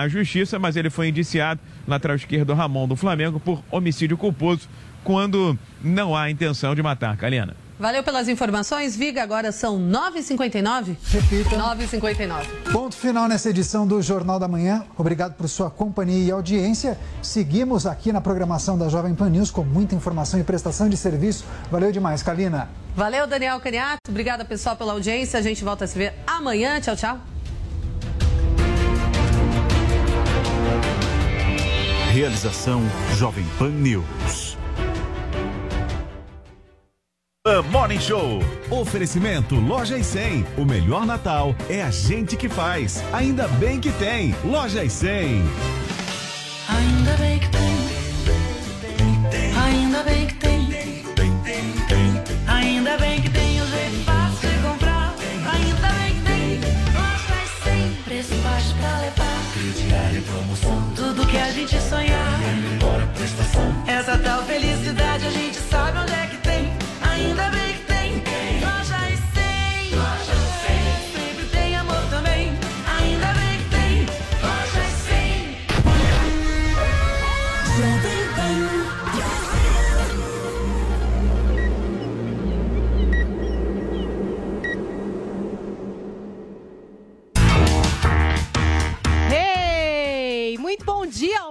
à justiça, mas ele foi indiciado, lateral esquerdo Ramon do Flamengo, por homicídio culposo, quando não há intenção de matar. Kalina. Valeu pelas informações, Viga. Agora são 9h59. Repita. 9h59. Ponto final nessa edição do Jornal da Manhã. Obrigado por sua companhia e audiência. Seguimos aqui na programação da Jovem Pan News com muita informação e prestação de serviço. Valeu demais, Kalina. Valeu, Daniel Caniato. Obrigada, pessoal, pela audiência. A gente volta a se ver amanhã. Tchau, tchau. Realização Jovem Pan News. The Morning Show. Oferecimento Loja e 100. O melhor Natal é a gente que faz. Ainda bem que tem. Loja e 100. Ainda bem que tem. Ainda bem que tem. Ainda bem que tem o jeito fácil de comprar. Ainda bem que tem. Loja e 100. Preço baixo pra levar. Crediário promoção. Tudo que a gente sonhar.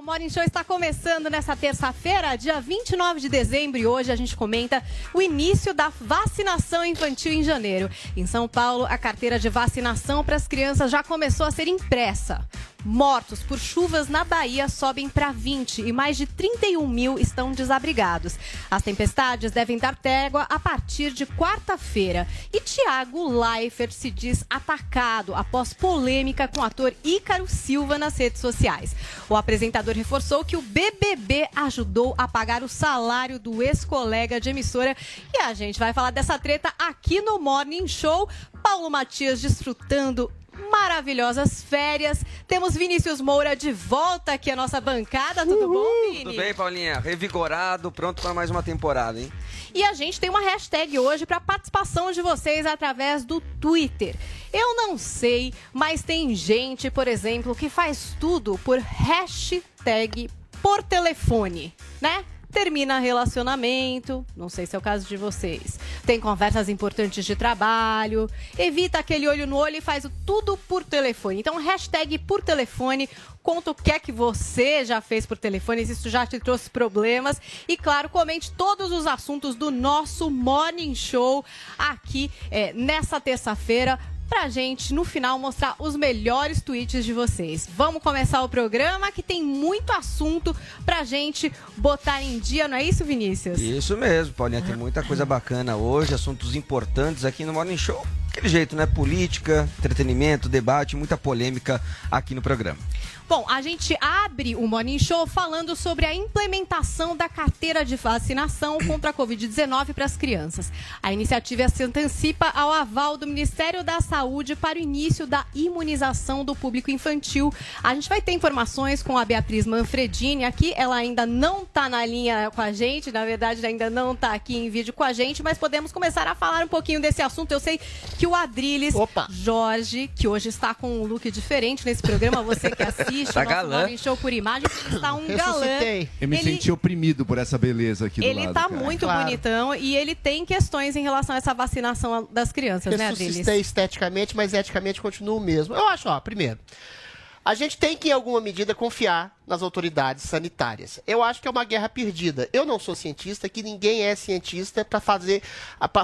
Morning Show está começando nessa terça-feira, dia 29 de dezembro, e hoje a gente comenta o início da vacinação infantil em janeiro. Em São Paulo, a carteira de vacinação para as crianças já começou a ser impressa. Mortos por chuvas na Bahia sobem para 20 e mais de 31 mil estão desabrigados. As tempestades devem dar trégua a partir de quarta-feira. E Tiago Leifert se diz atacado após polêmica com o ator Ícaro Silva nas redes sociais. O apresentador reforçou que o BBB ajudou a pagar o salário do ex-colega de emissora. E a gente vai falar dessa treta aqui no Morning Show. Paulo Matias desfrutando maravilhosas férias. Temos Vinícius Moura de volta aqui à nossa bancada. Tudo bom, Vini? Tudo bem, Paulinha? Revigorado, pronto para mais uma temporada, hein? E a gente tem uma hashtag hoje para participação de vocês através do Twitter. Eu não sei, mas tem gente, por exemplo, que faz tudo por hashtag por telefone, né? Termina relacionamento, não sei se é o caso de vocês. Tem conversas importantes de trabalho, evita aquele olho no olho e faz tudo por telefone. Então, hashtag por telefone, conta o que é que você já fez por telefone, se isso já te trouxe problemas. E, claro, comente todos os assuntos do nosso Morning Show aqui é, nessa terça-feira pra gente, no final, mostrar os melhores tweets de vocês. Vamos começar o programa que tem muito assunto pra gente botar em dia, não é isso, Vinícius? Isso mesmo, Paulinha. Tem muita coisa bacana hoje, assuntos importantes aqui no Morning Show. Aquele jeito, né? Política, entretenimento, debate, muita polêmica aqui no programa. Bom, a gente abre o Morning Show falando sobre a implementação da carteira de vacinação contra a Covid-19 para as crianças. A iniciativa se antecipa ao aval do Ministério da Saúde para o início da imunização do público infantil. A gente vai ter informações com a Beatriz Manfredini aqui. Ela ainda não está na linha com a gente, na verdade, ainda não está aqui em vídeo com a gente, mas podemos começar a falar um pouquinho desse assunto. Eu sei que o Adriles Jorge, que hoje está com um look diferente nesse programa, você que assiste Tá galã. Show por imagem, está um galã. Eu me Ele- senti oprimido por essa beleza aqui do Ele lado. tá cara. muito Claro. bonitão e ele tem questões em relação a essa vacinação das crianças, né, Adriles? Ressuscitei esteticamente, mas eticamente continuo o mesmo. Eu acho, ó, primeiro, a gente tem que, em alguma medida, confiar nas autoridades sanitárias. Eu acho que é uma guerra perdida. Eu não sou cientista, que ninguém é cientista para fazer,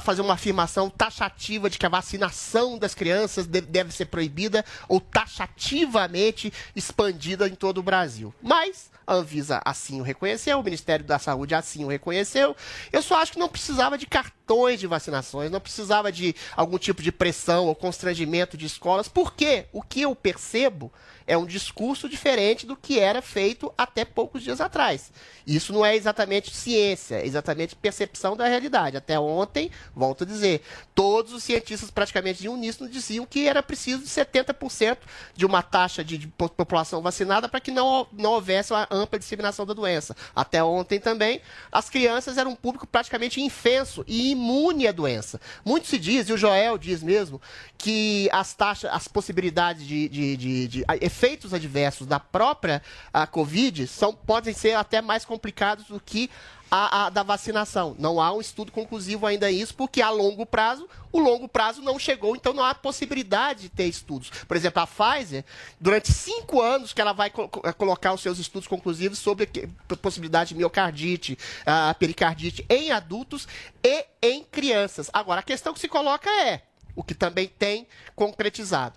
fazer uma afirmação taxativa de que a vacinação das crianças de- deve ser proibida ou taxativamente expandida em todo o Brasil. Mas a Anvisa assim o reconheceu, o Ministério da Saúde assim o reconheceu. Eu só acho que não precisava de cartões de vacinações, não precisava de algum tipo de pressão ou constrangimento de escolas, porque o que eu percebo é um discurso diferente do que era feito até poucos dias atrás. Isso não é exatamente ciência, é exatamente percepção da realidade. Até ontem, volto a dizer, todos os cientistas praticamente de uníssono diziam que era preciso de 70% de uma taxa de, de po- população vacinada para que não, não houvesse uma ampla disseminação da doença. Até ontem também, as crianças eram um público praticamente infenso e imune à doença. Muito se diz, e o Joel diz mesmo, que as taxas, as possibilidades de, de- de- de- efeitos adversos da própria a Covid são, podem ser até mais complicados do que a, a da vacinação. Não há um estudo conclusivo ainda isso, porque a longo prazo, o longo prazo não chegou, então não há possibilidade de ter estudos. Por exemplo, a Pfizer, durante cinco anos que ela vai co- co- colocar os seus estudos conclusivos sobre que- possibilidade de miocardite, a pericardite em adultos e em crianças. Agora, a questão que se coloca é, o que também tem concretizado.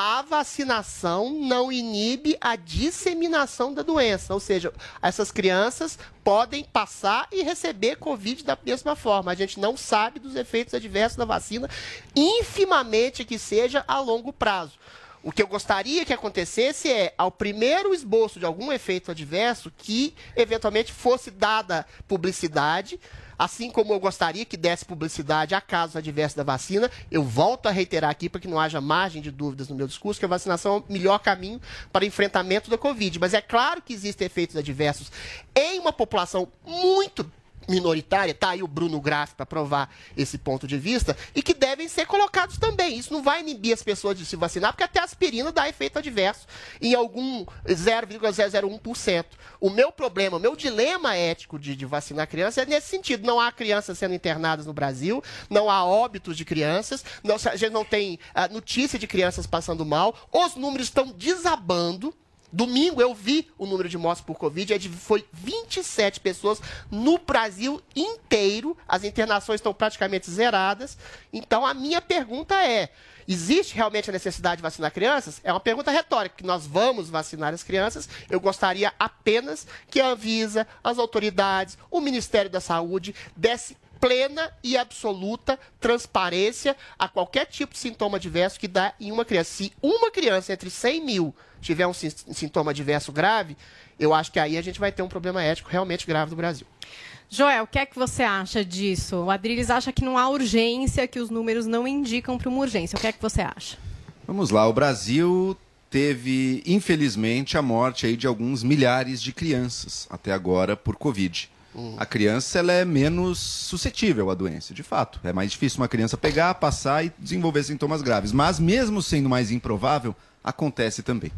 A vacinação não inibe a disseminação da doença, ou seja, essas crianças podem passar e receber Covid da mesma forma. A gente não sabe dos efeitos adversos da vacina, infimamente que seja a longo prazo. O que eu gostaria que acontecesse é, ao primeiro esboço de algum efeito adverso, que eventualmente fosse dada publicidade, assim como eu gostaria que desse publicidade a casos adversos da vacina. Eu volto a reiterar aqui para que não haja margem de dúvidas no meu discurso que a vacinação é o melhor caminho para enfrentamento da Covid. Mas é claro que existem efeitos adversos em uma população muito minoritária, tá aí o Bruno Graff para provar esse ponto de vista, e que devem ser colocados também. Isso não vai inibir as pessoas de se vacinar, porque até a aspirina dá efeito adverso em algum 0,001%. O meu problema, o meu dilema ético de, de vacinar criança é nesse sentido. Não há crianças sendo internadas no Brasil, não há óbitos de crianças, não- a gente não tem ah, notícia de crianças passando mal, os números estão desabando. Domingo eu vi o número de mortes por Covid, é foi 27 pessoas no Brasil inteiro. As internações estão praticamente zeradas. Então a minha pergunta é: existe realmente a necessidade de vacinar crianças? É uma pergunta retórica, que nós vamos vacinar as crianças. Eu gostaria apenas que a Anvisa, as autoridades, o Ministério da Saúde desse plena e absoluta transparência a qualquer tipo de sintoma adverso que dá em uma criança. Se uma criança entre 100 mil tiver um sin- sintoma adverso grave, eu acho que aí a gente vai ter um problema ético realmente grave no Brasil. Joel, o que é que você acha disso? O Adriles acha que não há urgência, que os números não indicam para uma urgência. O que é que você acha? Vamos lá, o Brasil teve, infelizmente, a morte aí de alguns milhares de crianças até agora por Covid. A criança ela é menos suscetível à doença, de fato. É mais difícil uma criança pegar, passar e desenvolver sintomas graves. Mas mesmo sendo mais improvável, acontece também.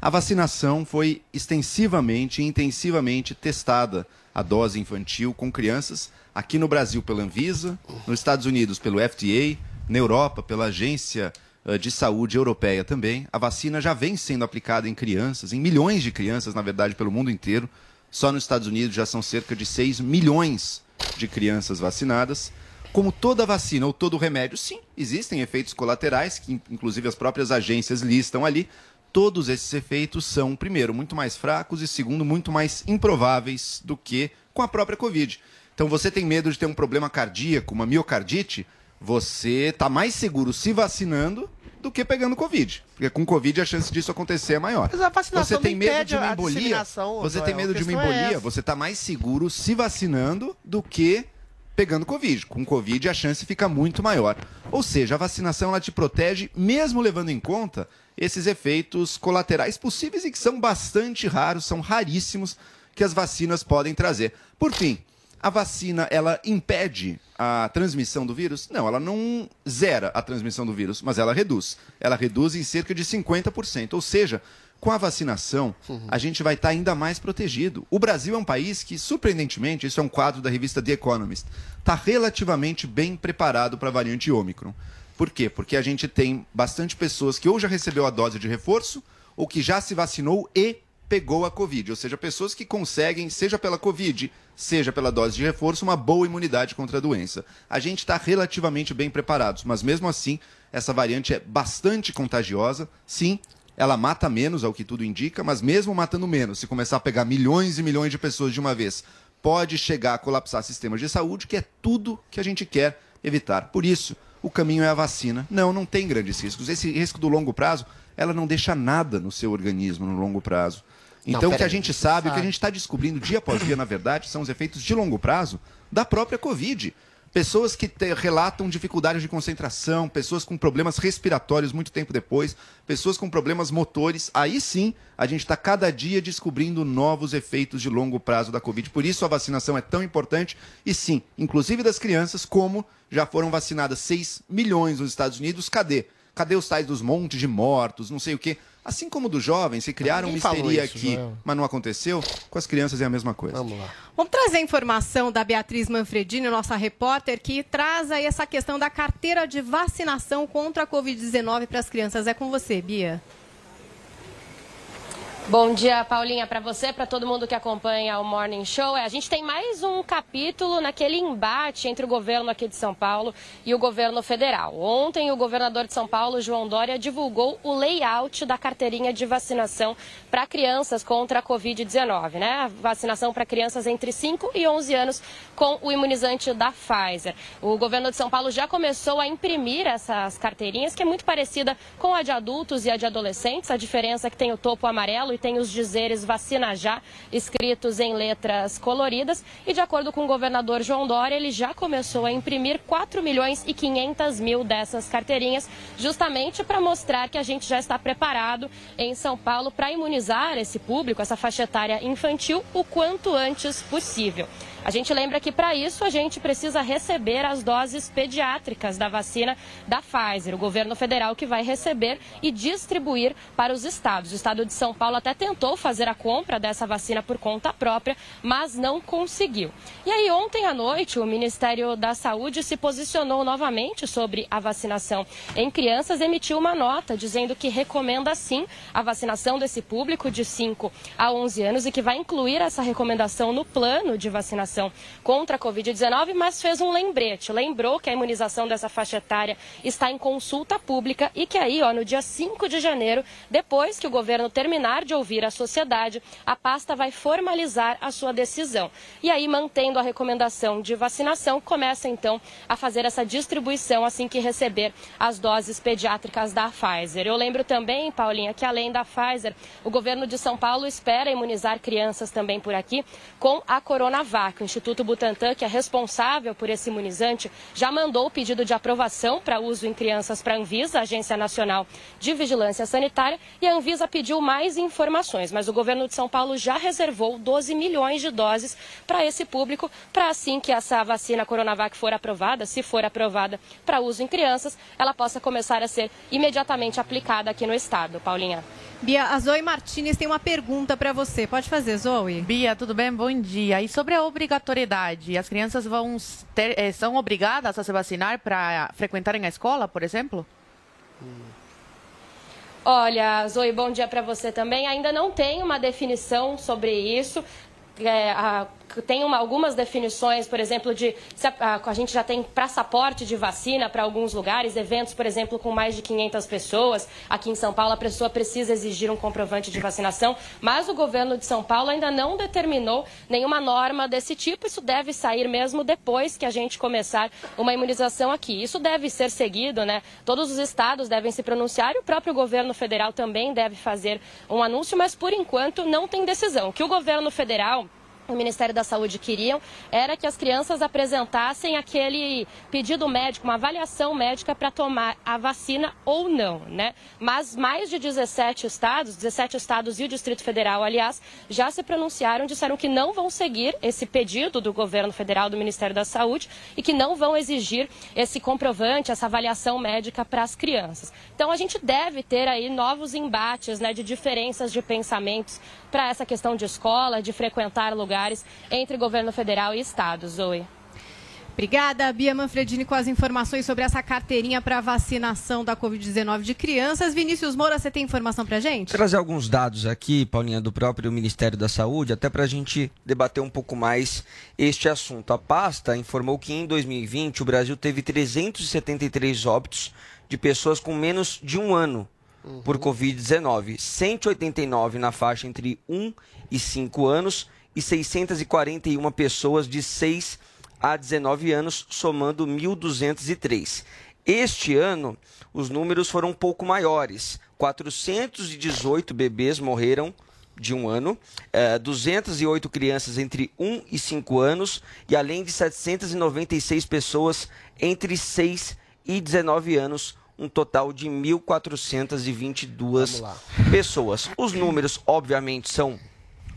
A vacinação foi extensivamente e intensivamente testada, a dose infantil com crianças, aqui no Brasil pela Anvisa, nos Estados Unidos pelo FDA, na Europa pela Agência eh, de Saúde Europeia também. A vacina já vem sendo aplicada em crianças, em milhões de crianças, na verdade, pelo mundo inteiro. Só nos Estados Unidos já são cerca de 6 milhões de crianças vacinadas. Como toda vacina ou todo remédio, sim, existem efeitos colaterais, que in- inclusive as próprias agências listam ali. Todos esses efeitos são, primeiro, muito mais fracos e, segundo, muito mais improváveis do que com a própria Covid. Então, você tem medo de ter um problema cardíaco, uma miocardite, você está mais seguro se vacinando do que pegando Covid. Porque com Covid a chance disso acontecer é maior. Mas a vacinação Você tem medo de uma embolia? Você tem medo de uma é embolia? essa. Você está mais seguro se vacinando do que pegando Covid. Com Covid a chance fica muito maior. Ou seja, a vacinação ela te protege, mesmo levando em conta esses efeitos colaterais possíveis e que são bastante raros, são raríssimos que as vacinas podem trazer. Por fim, a vacina ela impede a transmissão do vírus? Não, ela não zera a transmissão do vírus, mas ela reduz. Ela reduz em cerca de 50%. Ou seja, com a vacinação, a gente vai estar ainda mais protegido. O Brasil é um país que, surpreendentemente, isso é um quadro da revista The Economist, está relativamente bem preparado para a variante Ômicron. Por quê? Porque a gente tem bastante pessoas que ou já recebeu a dose de reforço, ou que já se vacinou e pegou a Covid. Ou seja, pessoas que conseguem, seja pela Covid, seja pela dose de reforço, uma boa imunidade contra a doença. A gente está relativamente bem preparados, mas mesmo assim, essa variante é bastante contagiosa. Sim, ela mata menos, ao que tudo indica, mas mesmo matando menos, se começar a pegar milhões e milhões de pessoas de uma vez, pode chegar a colapsar sistemas de saúde, que é tudo que a gente quer evitar. Por isso, o caminho é a vacina. Não, não tem grandes riscos. Esse risco do longo prazo ela não deixa nada no seu organismo no longo prazo. Não, Então, o que a gente sabe, o que a gente está descobrindo dia após dia, na verdade, são os efeitos de longo prazo da própria Covid. Pessoas que te- relatam dificuldades de concentração, pessoas com problemas respiratórios muito tempo depois, pessoas com problemas motores. Aí sim, a gente está cada dia descobrindo novos efeitos de longo prazo da Covid. Por isso a vacinação é tão importante. E sim, inclusive das crianças, como já foram vacinadas 6 milhões nos Estados Unidos, cadê? Cadê os tais dos montes de mortos, não sei o quê? Assim como dos jovens, se criaram uma histeria isso, aqui, Joel. mas não aconteceu, com as crianças é a mesma coisa. Vamos lá. Vamos trazer a informação da Beatriz Manfredini, nossa repórter, que traz aí essa questão da carteira de vacinação contra a Covid-19 para as crianças. É com você, Bia. Bom dia, Paulinha, para você, para todo mundo que acompanha o Morning Show. É, a gente tem mais um capítulo naquele embate entre o governo aqui de São Paulo e o governo federal. Ontem, o governador de São Paulo, João Dória, divulgou o layout da carteirinha de vacinação para crianças contra a Covid-19, né? Vacinação para crianças entre 5 e 11 anos com o imunizante da Pfizer. O governo de São Paulo já começou a imprimir essas carteirinhas, que é muito parecida com a de adultos e a de adolescentes. A diferença é que tem o topo amarelo tem os dizeres vacina já escritos em letras coloridas. E de acordo com o governador João Dória, ele já começou a imprimir 4 milhões e 500 mil dessas carteirinhas, justamente para mostrar que a gente já está preparado em São Paulo para imunizar esse público, essa faixa etária infantil, o quanto antes possível. A gente lembra que para isso a gente precisa receber as doses pediátricas da vacina da Pfizer, o governo federal que vai receber e distribuir para os estados. O estado de São Paulo até tentou fazer a compra dessa vacina por conta própria, mas não conseguiu. E aí ontem à noite o Ministério da Saúde se posicionou novamente sobre a vacinação em crianças, emitiu uma nota dizendo que recomenda sim a vacinação desse público de 5 a 11 anos e que vai incluir essa recomendação no plano de vacinação contra a Covid-19, mas fez um lembrete. Lembrou que a imunização dessa faixa etária está em consulta pública e que aí, ó, no dia 5 de janeiro, depois que o governo terminar de ouvir a sociedade, a pasta vai formalizar a sua decisão. E aí, mantendo a recomendação de vacinação, começa então a fazer essa distribuição assim que receber as doses pediátricas da Pfizer. Eu lembro também, Paulinha, que além da Pfizer, o governo de São Paulo espera imunizar crianças também por aqui com a Coronavac. O Instituto Butantan, que é responsável por esse imunizante, já mandou o pedido de aprovação para uso em crianças para a Anvisa, Agência Nacional de Vigilância Sanitária, e a Anvisa pediu mais informações, mas o governo de São Paulo já reservou 12 milhões de doses para esse público, para assim que essa vacina Coronavac for aprovada, se for aprovada para uso em crianças, ela possa começar a ser imediatamente aplicada aqui no estado. Paulinha. Bia, a Zoe Martinez tem uma pergunta para você. Pode fazer, Zoe. Bia, tudo bem? Bom dia. E sobre a obrigatoriedade, as crianças vão ter, eh, são obrigadas a se vacinar para frequentarem a escola, por exemplo? Olha, Zoe, bom dia para você também. Ainda não tem uma definição sobre isso. É, a- tem uma- algumas definições, por exemplo, de a, a- gente já tem passaporte de vacina para alguns lugares, eventos, por exemplo, com mais de 500 pessoas. Aqui em São Paulo, a pessoa precisa exigir um comprovante de vacinação, mas o governo de São Paulo ainda não determinou nenhuma norma desse tipo. Isso deve sair mesmo depois que a gente começar uma imunização aqui. Isso deve ser seguido, né? Todos os estados devem se pronunciar e o próprio governo federal também deve fazer um anúncio, mas por enquanto não tem decisão. Que o governo federal o Ministério da Saúde queriam era que as crianças apresentassem aquele pedido médico, uma avaliação médica para tomar a vacina ou não, né? Mas mais de 17 estados, 17 estados e o Distrito Federal, aliás, já se pronunciaram, disseram que não vão seguir esse pedido do governo federal, do Ministério da Saúde, e que não vão exigir esse comprovante, essa avaliação médica para as crianças. Então a gente deve ter aí novos embates, né, de diferenças de pensamentos para essa questão de escola, de frequentar lugares entre governo federal e estado, Zoe. Obrigada, Bia Manfredini, com as informações sobre essa carteirinha para vacinação da Covid-19 de crianças. Vinícius Moura, você tem informação para gente? trazer alguns dados aqui, Paulinha, do próprio Ministério da Saúde, até para a gente debater um pouco mais este assunto. A pasta informou que em 2020 o Brasil teve 373 óbitos de pessoas com menos de um ano por Covid-19, 189 na faixa entre 1 e 5 anos e 641 pessoas de 6 a 19 anos, somando 1.203. Este ano, os números foram um pouco maiores. 418 bebês morreram de um ano, eh, 208 crianças entre 1 e 5 anos e além de 796 pessoas entre 6 e 19 anos, um total de 1.422 pessoas. Os números, obviamente, são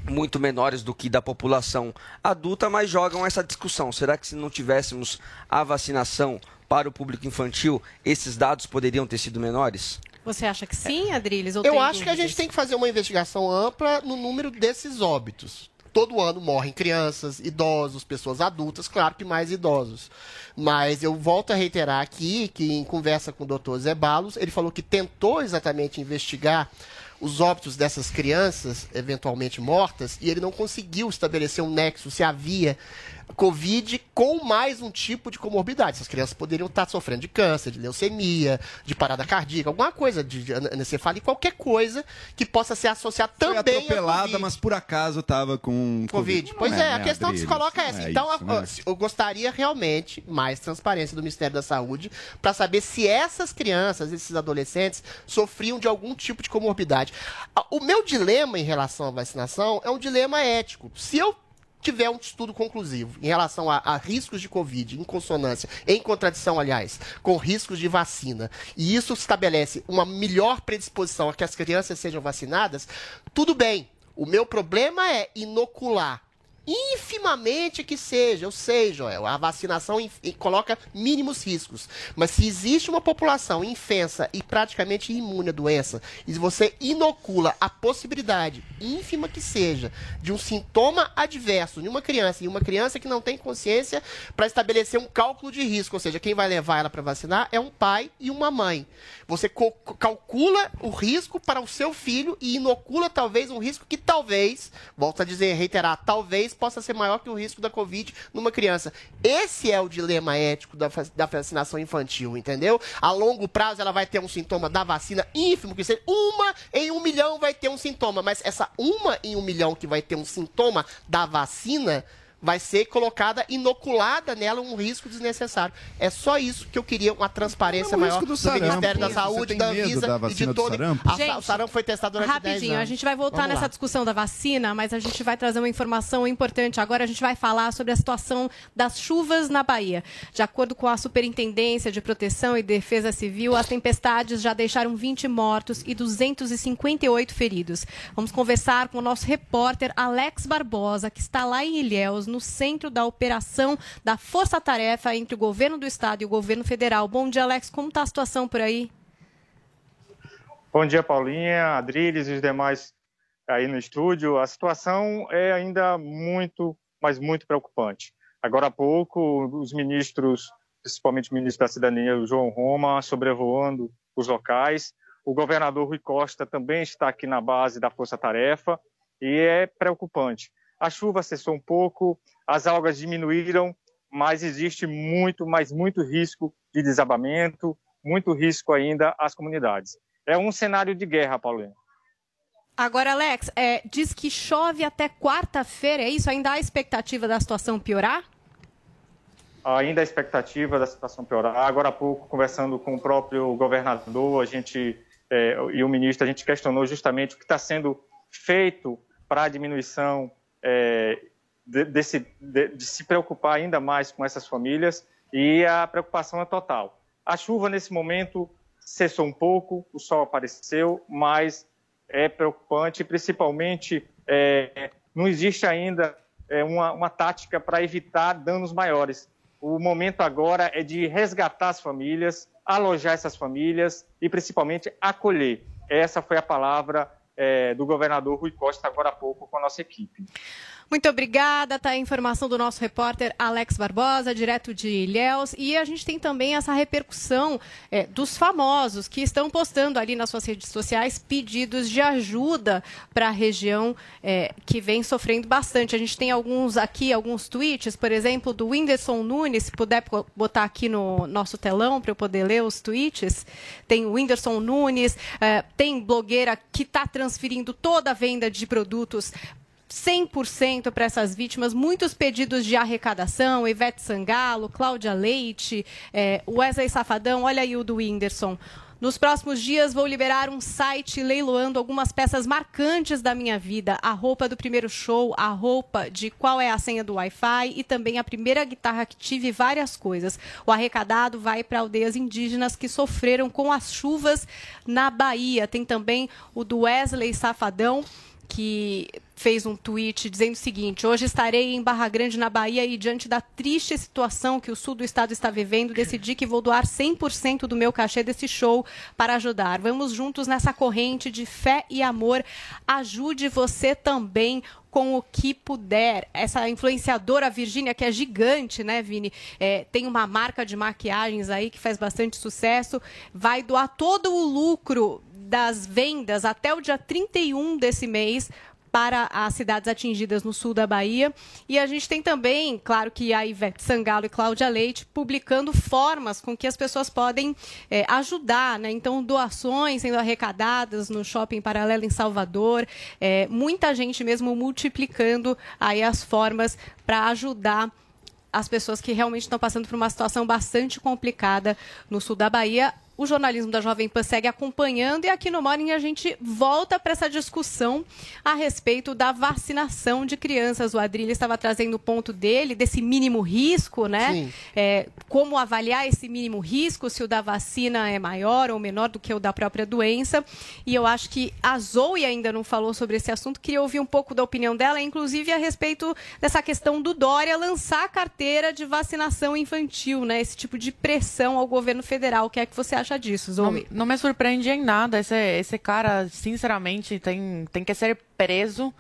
muito menores do que da população adulta, mas jogam essa discussão. Será que se não tivéssemos a vacinação para o público infantil, esses dados poderiam ter sido menores? Você acha que sim, Adriles? ou Eu acho que a dúvidas? gente tem que fazer uma investigação ampla no número desses óbitos. Todo ano morrem crianças, idosos, pessoas adultas, claro que mais idosos. Mas eu volto a reiterar aqui que, em conversa com o doutor Zé Balos, ele falou que tentou exatamente investigar os óbitos dessas crianças, eventualmente mortas, e ele não conseguiu estabelecer um nexo se havia Covid com mais um tipo de comorbidade. Essas crianças poderiam estar sofrendo de câncer, de leucemia, de parada cardíaca, alguma coisa de, de anencefalite, qualquer coisa que possa ser associada Foi também a atropelada, Covid. mas por acaso tava com Covid. Não Pois é, a né, questão que se coloca é essa. É então, isso, a- né? eu gostaria realmente mais transparência do Ministério da Saúde para saber se essas crianças, esses adolescentes, sofriam de algum tipo de comorbidade. A- O meu dilema em relação à vacinação é um dilema ético. Se eu tiver um estudo conclusivo em relação a, a riscos de Covid, em consonância, em contradição, aliás, com riscos de vacina, e isso estabelece uma melhor predisposição a que as crianças sejam vacinadas, tudo bem. O meu problema é inocular infimamente que seja, eu sei, Joel, a vacinação coloca mínimos riscos. Mas se existe uma população infensa e praticamente imune à doença, e você inocula a possibilidade, ínfima que seja, de um sintoma adverso em uma criança, e uma criança que não tem consciência para estabelecer um cálculo de risco, ou seja, quem vai levar ela para vacinar é um pai e uma mãe. Você calcula o risco para o seu filho e inocula talvez um risco que talvez, volto a dizer, reiterar, talvez possa ser maior que o risco da Covid numa criança. Esse é o dilema ético da, da vacinação infantil, entendeu? A longo prazo ela vai ter um sintoma da vacina ínfimo, que seja uma em um milhão vai ter um sintoma, mas essa uma em um milhão que vai ter um sintoma da vacina vai ser colocada, inoculada nela um risco desnecessário. É só isso que eu queria, uma transparência É maior do, do sarampo. Ministério da Saúde, da Anvisa da e de todo... sarampo? A- Gente, o sarampo foi testado durante 10 Rapidinho, anos. a gente vai voltar Vamos nessa lá. discussão da vacina, mas a gente vai trazer uma informação importante. Agora a gente vai falar sobre a situação das chuvas na Bahia. De acordo com a Superintendência de Proteção e Defesa Civil, as tempestades já deixaram 20 mortos e 258 feridos. Vamos conversar com o nosso repórter Alex Barbosa, que está lá em Ilhéus, no centro da operação da Força Tarefa entre o governo do estado e o governo federal. Bom dia, Alex. Como está a situação por aí? Bom dia, Paulinha, Adriles e os demais aí no estúdio. A situação é ainda muito, mas muito preocupante. Agora há pouco, os ministros, principalmente o ministro da Cidadania, o João Roma, sobrevoando os locais. O governador Rui Costa também está aqui na base da Força Tarefa e é preocupante. A chuva cessou um pouco, as algas diminuíram, mas existe muito, mas muito risco de desabamento, muito risco ainda às comunidades. É um cenário de guerra, Paulinho. Agora, Alex, é, diz que chove até quarta-feira, é isso? Ainda há expectativa da situação piorar? Ainda a expectativa da situação piorar. Agora há pouco, conversando com o próprio governador, a gente eh, e o ministro, a gente questionou justamente o que está sendo feito para a diminuição eh, de, de, de se preocupar ainda mais com essas famílias e a preocupação é total. A chuva nesse momento cessou um pouco, o sol apareceu, mas é preocupante, principalmente eh, não existe ainda eh, uma, uma tática para evitar danos maiores. O momento agora é de resgatar as famílias, alojar essas famílias e principalmente acolher. Essa foi a palavra eh, do governador Rui Costa agora há pouco com a nossa equipe. Muito obrigada, tá a informação do nosso repórter Alex Barbosa, direto de Ilhéus. E a gente tem também essa repercussão é, dos famosos que estão postando ali nas suas redes sociais pedidos de ajuda para a região é, que vem sofrendo bastante. A gente tem alguns aqui, alguns tweets, por exemplo, do Whindersson Nunes, se puder botar aqui no nosso telão para eu poder ler os tweets. Tem o Whindersson Nunes, é, tem blogueira que está transferindo toda a venda de produtos 100% para essas vítimas, muitos pedidos de arrecadação, Ivete Sangalo, Cláudia Leite, eh, Wesley Safadão, olha aí o do Whindersson. Nos próximos dias vou liberar um site leiloando algumas peças marcantes da minha vida. A roupa do primeiro show, a roupa de qual é a senha do Wi-Fi e também a primeira guitarra que tive várias coisas. O arrecadado vai para aldeias indígenas que sofreram com as chuvas na Bahia. Tem também o do Wesley Safadão que fez um tweet dizendo o seguinte: Hoje estarei em Barra Grande, na Bahia, e diante da triste situação que o sul do estado está vivendo, decidi que vou doar 100% do meu cachê desse show para ajudar. Vamos juntos nessa corrente de fé e amor. Ajude você também com o que puder. Essa influenciadora Virgínia, que é gigante, né, Vini? É, tem uma marca de maquiagens aí que faz bastante sucesso. Vai doar todo o lucro das vendas até o dia 31 desse mês para as cidades atingidas no sul da Bahia. E a gente tem também, claro que a Ivete Sangalo e Cláudia Leite publicando formas com que as pessoas podem é, ajudar, né? Então, doações sendo arrecadadas no Shopping Paralelo em Salvador, é, muita gente mesmo multiplicando aí as formas para ajudar as pessoas que realmente estão passando por uma situação bastante complicada no sul da Bahia. O jornalismo da Jovem Pan segue acompanhando e aqui no Morning a gente volta para essa discussão a respeito da vacinação de crianças. O Adrilho estava trazendo o ponto dele, desse mínimo risco, né? É, como avaliar esse mínimo risco, se o da vacina é maior ou menor do que o da própria doença. E eu acho que a Zoe ainda não falou sobre esse assunto, queria ouvir um pouco da opinião dela, inclusive a respeito dessa questão do Dória lançar a carteira de vacinação infantil, né? Esse tipo de pressão ao governo federal. O que é que você acha disso, Não, não me surpreende em nada. Esse, esse cara, sinceramente, tem, tem que ser preso.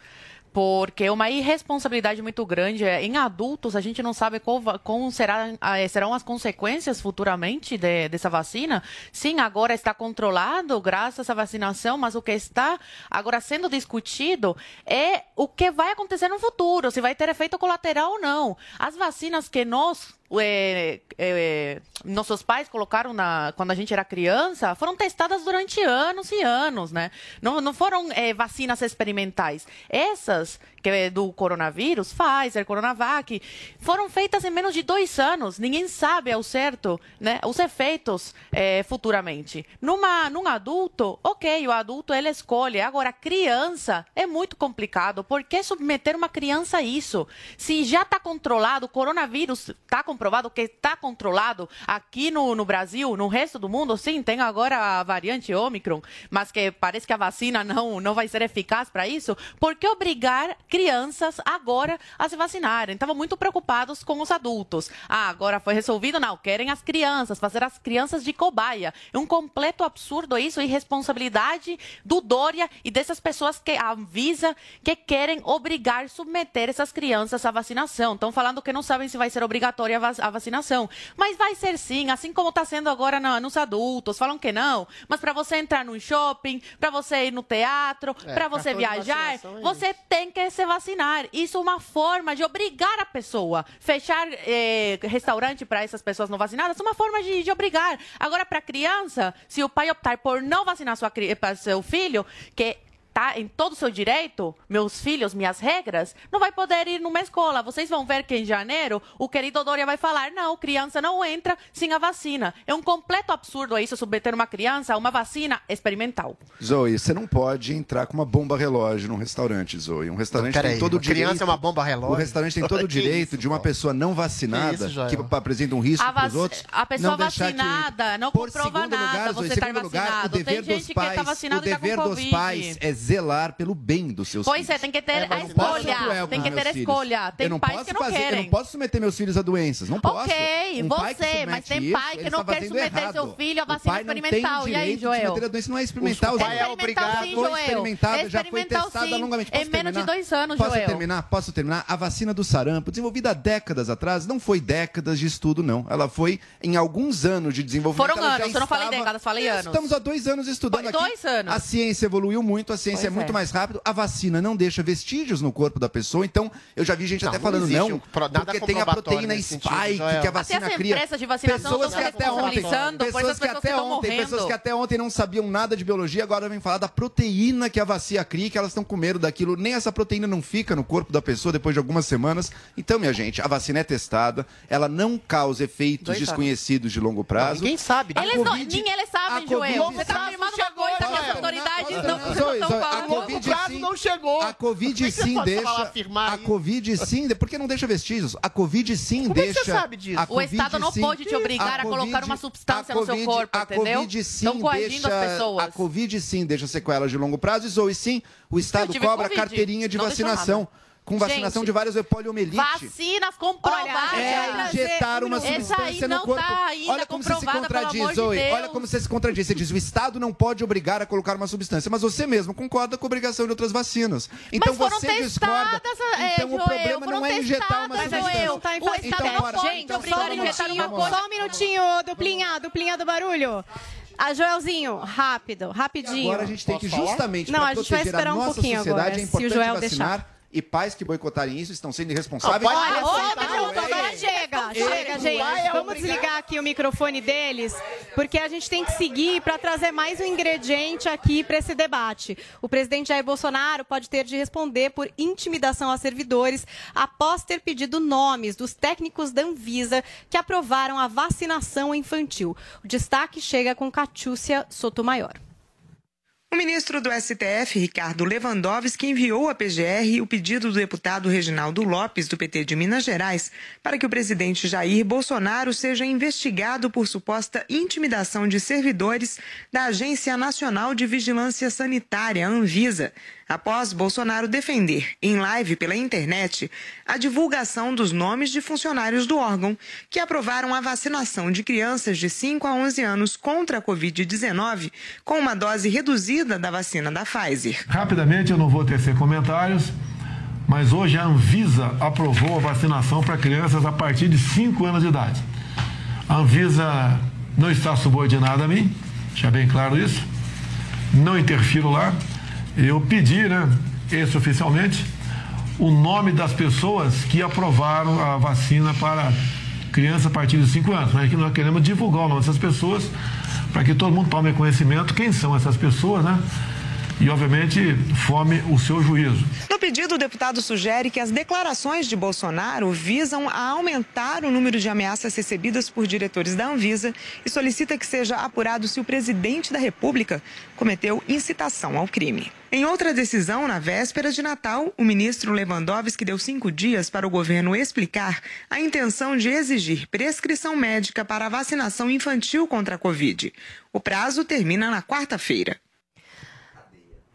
Porque é uma irresponsabilidade muito grande. É, Em adultos, a gente não sabe qual, como será, ah, serão as consequências futuramente de- dessa vacina. Sim, agora está controlado graças à vacinação, mas o que está agora sendo discutido é o que vai acontecer no futuro, se vai ter efeito colateral ou não. As vacinas que nós é, é, nossos pais colocaram na, quando a gente era criança foram testadas durante anos e anos, né? Não, não foram é, vacinas experimentais. Essas que é do coronavírus, Pfizer, Coronavac, foram feitas em menos de dois anos. Ninguém sabe ao certo, né? Os efeitos é, futuramente. Numa, num adulto, ok, o adulto ele escolhe. Agora, criança é muito complicado. Por que submeter uma criança a isso? Se já está controlado, o coronavírus está comprovado que está controlado aqui no, no Brasil, no resto do mundo, sim, tem agora a variante Omicron, mas que parece que a vacina não, não vai ser eficaz para isso. Por que obrigar crianças agora a se vacinarem? Estavam muito preocupados com os adultos. Ah, agora foi resolvido? Não, querem as crianças, fazer as crianças de cobaia. É um completo absurdo isso, irresponsabilidade do Dória e dessas pessoas que avisa que querem obrigar, submeter essas crianças à vacinação. Estão falando que não sabem se vai ser obrigatória a va- a vacinação. Mas vai ser sim, assim como está sendo agora na- nos adultos. Falam que não. Mas para você entrar no shopping, para você ir no teatro, É, para você viajar, é você tem que se vacinar. Isso é uma forma de obrigar a pessoa. Fechar eh, restaurante para essas pessoas não vacinadas é uma forma de, de obrigar. Agora, para criança, se o pai optar por não vacinar sua, seu filho, que tá em todo o seu direito, meus filhos, minhas regras, não vai poder ir numa escola. Vocês vão ver que em janeiro o querido Dória vai falar: não, criança não entra sem a vacina. É um completo absurdo isso submeter uma criança a uma vacina experimental. Zoe, você não pode entrar com uma bomba relógio num restaurante, Zoe. Um restaurante Não, tem todo o uma criança direito. é uma bomba relógio? O restaurante tem todo o Que direito isso, de uma pessoa não vacinada, Que que apresenta um risco para os outros. a pessoa não que vacinada não Por comprova segundo nada. lugar, Zoe, você está segundo lugar, vacinado. o dever Tem dos gente que pais, está vacinado o e está dever com dos Covid. pais é zelar pelo bem dos seus Pois filhos. é, tem que ter É, a posso escolha. cruel Tem que ter filhos. escolha. Tem eu não pais posso que não fazer, Eu querem. não posso submeter meus filhos a doenças. Não posso. Ok, Um você, mas tem isso, pai que não quer submeter errado. seu filho à O vacina pai não tem experimental. E aí, Joel? submeter a doença, não é experimental, O pai Joel. é obrigado. sim, Joel. experimentada, É já foi experimental, testada longamente. Em Posso menos de dois anos, Posso Joel. terminar? Posso terminar? A vacina do sarampo, desenvolvida há décadas atrás, não foi décadas de estudo, não. Ela foi em alguns anos de desenvolvimento. Foram anos, eu não falei décadas, falei anos. Estamos há dois anos estudando aqui. dois anos. A ciência evoluiu muito, a ciência é Pois muito é. mais rápido. A vacina não deixa vestígios no corpo da pessoa. Então, eu já vi gente Não, até não falando, não, um nada porque tem a proteína sentido, spike Joel. que a Até vacina as cria. empresas de vacinação pessoas estão que até ontem, pessoas que até ontem, pessoas que até ontem não sabiam nada de biologia, agora vêm falar da proteína que a vacina cria, que elas estão com medo daquilo. Nem essa proteína não fica no corpo da pessoa depois de algumas semanas. Então, minha gente, a vacina é testada, ela não causa efeitos Dois anos. desconhecidos de longo prazo. ninguém sabe. Eles não, Covid- nem eles sabem, Joel. Você tá afirmando uma coisa que as autoridades não Zoe, a. Covid prazo sim, não chegou. a Covid é sim falar, deixa, afirmar a? Covid sim, porque não deixa vestígios. A Covid sim Como é deixa. você sabe disso? a O Covid, Estado não sim- pode te obrigar a colocar uma substância no seu corpo, a entendeu? Covid sim Estão coagindo deixa, as pessoas. A Covid sim deixa sequelas de longo prazo e Zoe sim, o Estado cobra Covid, carteirinha de vacinação. Com vacinação Gente, de várias poliomielite. Vacinas comprovadas. É injetar uma substância no não corpo. tá ainda Olha como você se contradiz, amor de. Olha como você se contradiz. Você diz o Estado não pode obrigar a colocar uma substância, mas você mesmo concorda com a obrigação de outras vacinas. Então você discorda. é, Então o problema não é injetar uma substância. Joel. Tá em O Estado teste. não pode obrigar a um injetar minutinho, uma coisa. só um minutinho, duplinha, duplinha do barulho. A Joelzinho, rápido, rapidinho. Agora a gente tem que justamente Não, a gente vai esperar um pouquinho sociedade agora, é se o Joel vacinar. E pais que boicotarem isso estão sendo irresponsáveis. Minuto, Joel. agora chega, chega, gente. é Vamos desligar aqui o microfone deles, porque a gente tem que seguir para trazer mais um ingrediente aqui para esse debate. O presidente Jair Bolsonaro pode ter de responder por intimidação a servidores após ter pedido nomes dos técnicos da Anvisa que aprovaram a vacinação infantil. O destaque chega com Catiúcia Sotomayor. O ministro do STF, Ricardo Lewandowski, enviou à PGR o pedido do deputado Reginaldo Lopes, do PT de Minas Gerais, para que o presidente Jair Bolsonaro seja investigado por suposta intimidação de servidores da Agência Nacional de Vigilância Sanitária, Anvisa, após Bolsonaro defender, em live pela internet, a divulgação dos nomes de funcionários do órgão que aprovaram a vacinação de crianças de 5 a 11 anos contra a Covid-19 com uma dose reduzida da vacina da Pfizer. Rapidamente, eu não vou tecer comentários, mas hoje a Anvisa aprovou a vacinação para crianças a partir de 5 anos de idade. A Anvisa não está subordinada a mim, deixa bem claro isso, não interfiro lá. Eu pedi, né, extraoficialmente, o nome das pessoas que aprovaram a vacina para criança a partir de 5 anos. Mas que nós queremos divulgar o nome dessas pessoas para que todo mundo tome conhecimento quem são essas pessoas, né? E, obviamente, forme o seu juízo. No pedido, o deputado sugere que as declarações de Bolsonaro visam a aumentar o número de ameaças recebidas por diretores da Anvisa e solicita que seja apurado se o presidente da República cometeu incitação ao crime. Em outra decisão, na véspera de Natal, o ministro Lewandowski deu cinco dias para o governo explicar a intenção de exigir prescrição médica para a vacinação infantil contra a Covid. O prazo termina na quarta-feira.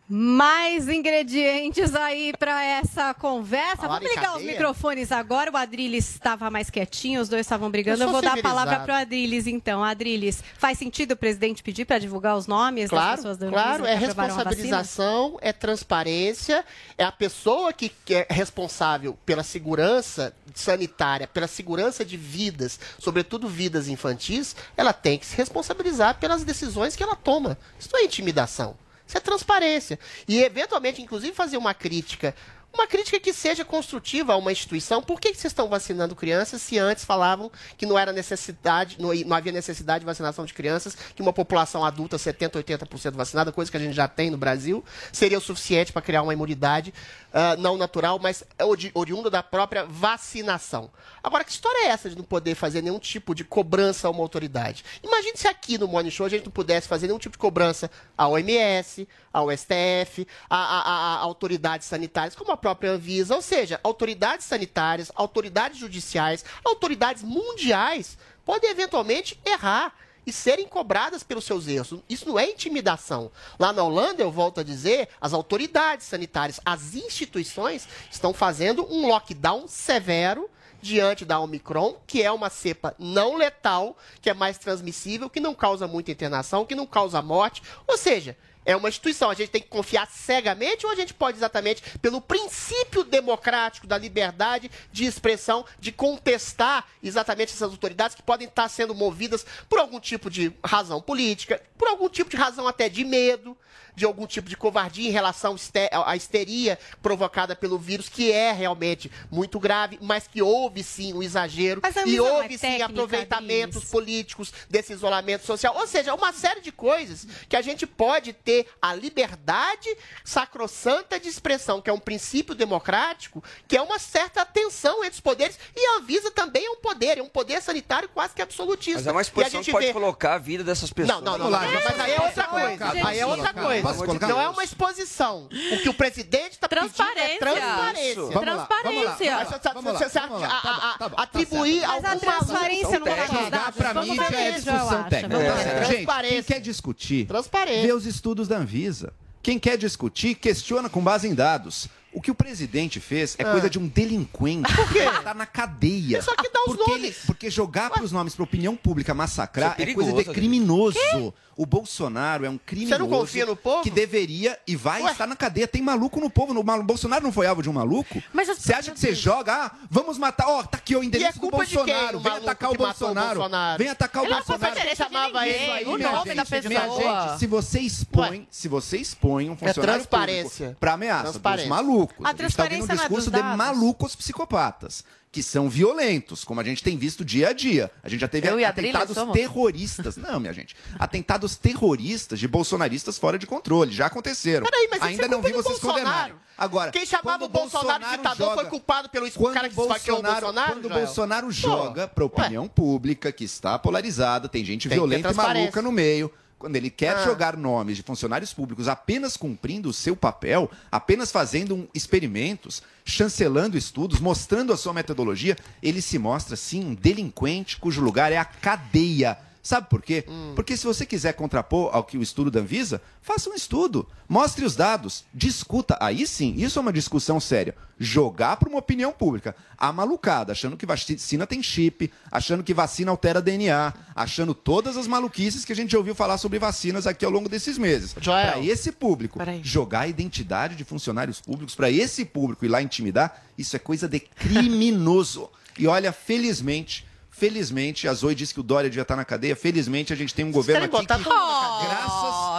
Mais ingredientes aí para essa conversa. Vamos ligar os microfones agora. O Adriles estava mais quietinho, os dois estavam brigando. Eu Eu, vou dar a palavra civilizado. para o Adriles, então. Adriles, faz sentido o presidente pedir para divulgar os nomes das Claro, pessoas da claro, é responsabilização, é transparência, é a pessoa que que é responsável pela segurança sanitária, pela segurança de vidas, sobretudo vidas infantis, ela tem que se responsabilizar pelas decisões que ela toma. Isso não é intimidação, isso é transparência. E, eventualmente, inclusive, fazer uma crítica. Uma crítica que seja construtiva a uma instituição. Por que vocês estão vacinando crianças se antes falavam que não era necessidade, não, não havia necessidade de vacinação de crianças, que uma população adulta 70, 80% vacinada, coisa que a gente já tem no Brasil, seria o suficiente para criar uma imunidade ah, não natural, mas ori- oriunda da própria vacinação. Agora, que história é essa de não poder fazer nenhum tipo de cobrança a uma autoridade? Imagine se aqui no Morning Show a gente não pudesse fazer nenhum tipo de cobrança à OMS, ao STF, a, a- a- a autoridades sanitárias, como a própria Anvisa, ou seja, autoridades sanitárias, autoridades judiciais, autoridades mundiais podem eventualmente errar e serem cobradas pelos seus erros. Isso não é intimidação. Lá na Holanda, eu volto a dizer, as autoridades sanitárias, as instituições estão fazendo um lockdown severo diante da Omicron, que é uma cepa não letal, que é mais transmissível, que não causa muita internação, que não causa morte. Ou seja, é uma instituição. A gente tem que confiar cegamente ou a gente pode exatamente, pelo princípio democrático da liberdade de expressão, de contestar exatamente essas autoridades que podem estar sendo movidas por algum tipo de razão política, por algum tipo de razão até de medo, de algum tipo de covardia em relação à histeria provocada pelo vírus, que é realmente muito grave, mas que houve sim o exagero Mas a e não é houve sim aproveitamentos políticos desse isolamento social. Ou seja, uma série de coisas que a gente pode ter a liberdade sacrossanta de expressão, que é um princípio democrático, que é uma certa tensão entre os poderes, e a Anvisa também é um poder, é um poder sanitário quase que absolutista. Mas é uma E a exposição gente que pode vê- colocar a vida dessas pessoas. não, não, não, não, mas aí é outra coisa. Aí é outra coisa. Não é uma exposição. O que o presidente está pedindo é transparência. Isso. Vamos lá, vamos lá. Mas você- Vamos lá, você- você- vamos lá. a- Tá bom, a- tá bom, tá Atribuir certo. alguma Mas a transparência não é Jogar pra Vamos mim já é discussão técnica. Tá ver. Gente, quem Transparência. quer discutir, Transparência. vê os estudos da Anvisa. Quem quer discutir, questiona com base em dados. O que o presidente fez é Ah. coisa de um delinquente. Por quê? Ele tá na cadeia. Só que dá os porque, nomes. ele- porque jogar pros nomes pra opinião pública massacrar Isso é é, coisa de perigoso, criminoso. O Bolsonaro é um criminoso. Você não confia no povo? Que deveria e vai estar na cadeia. Tem maluco no povo. No, o Bolsonaro não foi alvo de um maluco? Mas as Você acha que você joga, ah, vamos matar, ó, tá aqui o endereço E é do culpa de Bolsonaro. Vem atacar o Bolsonaro. Bolsonaro? Vem atacar o Ele não foi Bolsonaro. chamava ele aí, o minha nome da minha pessoa. gente, se você expõe, se você expõe um funcionário transparência. público pra ameaça dos Transparência. Malucos, A a gente tá um transparência não é discurso dos de malucos psicopatas, que são violentos, como a gente tem visto dia a dia. A gente já teve atentados terroristas. Não, minha gente. Atentados terroristas de bolsonaristas fora de controle. Já aconteceram. Peraí, mas Ainda é não culpa vi vocês condenarem. Agora, Quem chamava o Bolsonaro de ditador foi culpado pelo quando cara que Bolsonaro, Bolsonaro, quando o? Bolsonaro joga para opinião pública que está polarizada, tem gente Tem violenta e transparência. maluca no meio. Quando ele quer Ah. jogar nomes de funcionários públicos apenas cumprindo o seu papel, apenas fazendo um- experimentos, chancelando estudos, mostrando a sua metodologia, ele se mostra, sim, um delinquente cujo lugar é a cadeia. Sabe por quê? Hum. Porque se você quiser contrapor ao que o estudo da Anvisa, faça um estudo, mostre os dados, discuta. Aí sim, isso é uma discussão séria. Jogar para uma opinião pública. A malucada, achando que vacina tem chip, achando que vacina altera DNA, achando todas as maluquices que a gente já ouviu falar sobre vacinas aqui ao longo desses meses. Para esse público, Peraí. jogar a identidade de funcionários públicos, para esse público ir lá intimidar, isso é coisa de criminoso. E olha, felizmente. Felizmente, a Zoe disse que o Dória devia estar na cadeia. Felizmente, a gente tem um governo aqui que, graças,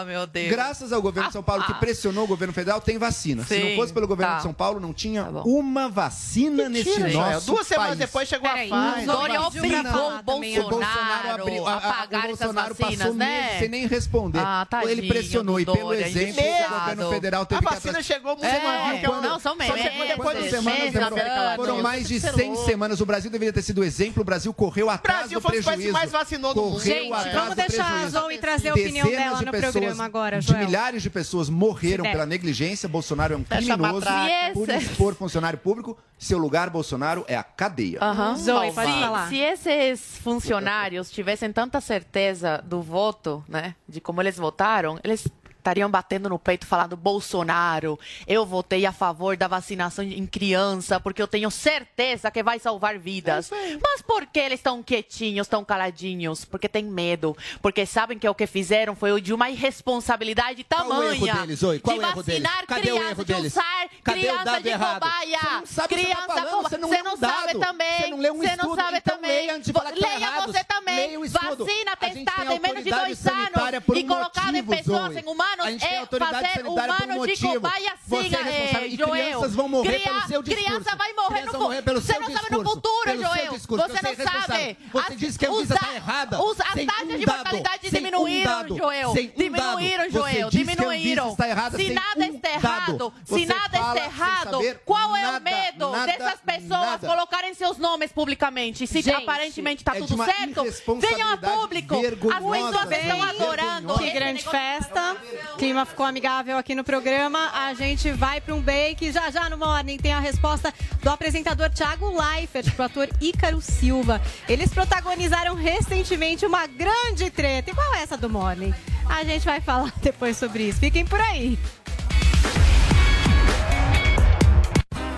Oh, meu Deus. graças ao governo de São Paulo, que pressionou o governo federal, tem vacina. Se não Sim, fosse pelo governo tá. de São Paulo, não tinha Tá uma vacina nesse Joel. nosso Duas semanas país. depois chegou Peraí, a Pfizer. Dória Vacina. obrigou o ó. O Bolsonaro Bolsonaro abriu, a, a a, pagar o essas Bolsonaro vacinas, passou né? meses sem nem responder. Ah, ele tadinho pressionou do e pelo Dória, exemplo, o governo federal A teve que vacina atrás- chegou muito É, mais quando- não, são Só chegou meses, depois dos semanas meses. Foram mais de Isso é 100 louco. semanas. O Brasil deveria ter sido exemplo. O Brasil correu atrás Brasil do foi o país que prejuízo. mais vacinou no mundo. Gente, vamos do deixar a prejuízo. Zoe trazer a opinião dela de no pessoas, agora, De milhares de pessoas morreram É. pela negligência. Bolsonaro é um criminoso por expor funcionário público. Seu lugar, Bolsonaro, é a cadeia. Aham. Zoe, pode Se- falar. Se esses funcionários tivessem tanta certeza do voto, né, de como eles votaram, eles estariam batendo no peito falando Bolsonaro, eu votei a favor da vacinação em criança porque eu tenho certeza que vai salvar vidas. Mas por que eles estão quietinhos, estão caladinhos? Porque tem medo, porque sabem que o que fizeram foi de uma irresponsabilidade Qual o tamanha erro deles, Zoe? Qual de o erro deles? Cadê o erro de deles? usar Cadê o criança dado de errado? cobaia. Você não sabe o que você tá criança falando, você não você não um dado. sabe também. Você não leu um Você não estudo, sabe então também. leia antes de falar que tá Leia você também. Leia o estudo. Vacina testada em menos de dois anos e um colocada em pessoas, Zoe. em humanos, A gente é autoridade fazer por um humanos de motivo. cobaia é responsável. é, E Joel. crianças vão morrer Cria- pelo seu discurso. Criança vai morrer Crianças no vão morrer pelo Você seu não sabe no futuro, Joel. Você você é não sabe. Você As- disse que a Anvisa tá errada. os- As taxas um de dado. mortalidade um diminuíram, dado. Joel. Um Diminuíram. Joel. Diminuíram. está errada Se nada um está errado, se nada está errado, qual é o medo dessas pessoas colocarem seus nomes publicamente? Se aparentemente está é tudo certo, venham a público. As pessoas estão adorando. Que grande festa. Clima ficou amigável aqui no programa. A gente vai para um bake. Já já no Morning tem a resposta do apresentador Thiago Leifert pro ator Ícaro Silva. Eles protagonizaram recentemente uma grande treta. E qual é essa do Morning? A gente vai falar depois sobre isso. Fiquem por aí.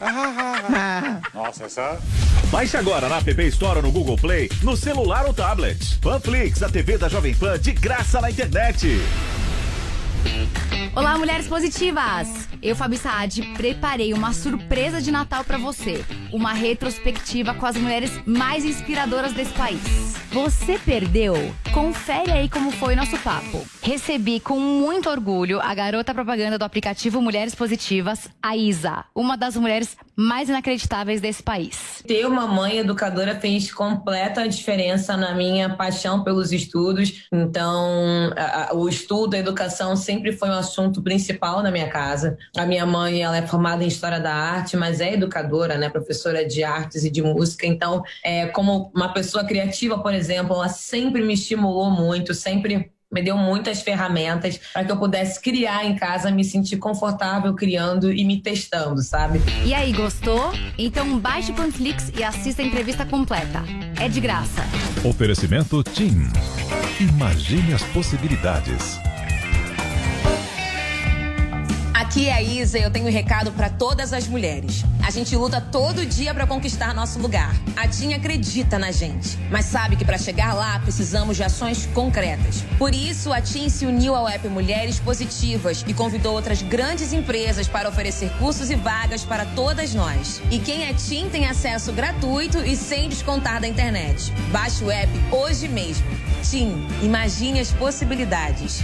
Nossa, essa. Baixe agora na App Store ou no Google Play, no celular ou tablet. Panflix, a TV da Jovem Pan de graça na internet. Olá, mulheres positivas! Eu, Fabi Saad, preparei uma surpresa de Natal pra você. Uma retrospectiva com as mulheres mais inspiradoras desse país. Você perdeu? Confere aí como foi nosso papo. Recebi com muito orgulho a garota propaganda do aplicativo Mulheres Positivas, a Isa, uma das mulheres mais inacreditáveis desse país. Ter uma mãe educadora fez completa diferença na minha paixão pelos estudos. Então, a- a- o estudo, a educação sempre foi um assunto principal na minha casa. A minha mãe, ela é formada em História da Arte, mas é educadora, né? Professora de artes e de música. Então, é, como uma pessoa criativa, por exemplo, ela sempre me estimulou muito, sempre me deu muitas ferramentas para que eu pudesse criar em casa, me sentir confortável criando e me testando, sabe? E aí, gostou? Então baixe o Panflix e assista a entrevista completa. É de graça. Oferecimento TIM. Imagine as possibilidades. Aqui é a Isa e eu tenho um recado para todas as mulheres. A gente luta todo dia para conquistar nosso lugar. A TIM acredita na gente, mas sabe que para chegar lá precisamos de ações concretas. Por isso, a TIM se uniu ao app Mulheres Positivas e convidou outras grandes empresas para oferecer cursos e vagas para todas nós. E quem é TIM tem acesso gratuito e sem descontar da internet. Baixe o app hoje mesmo. TIM, imagine as possibilidades.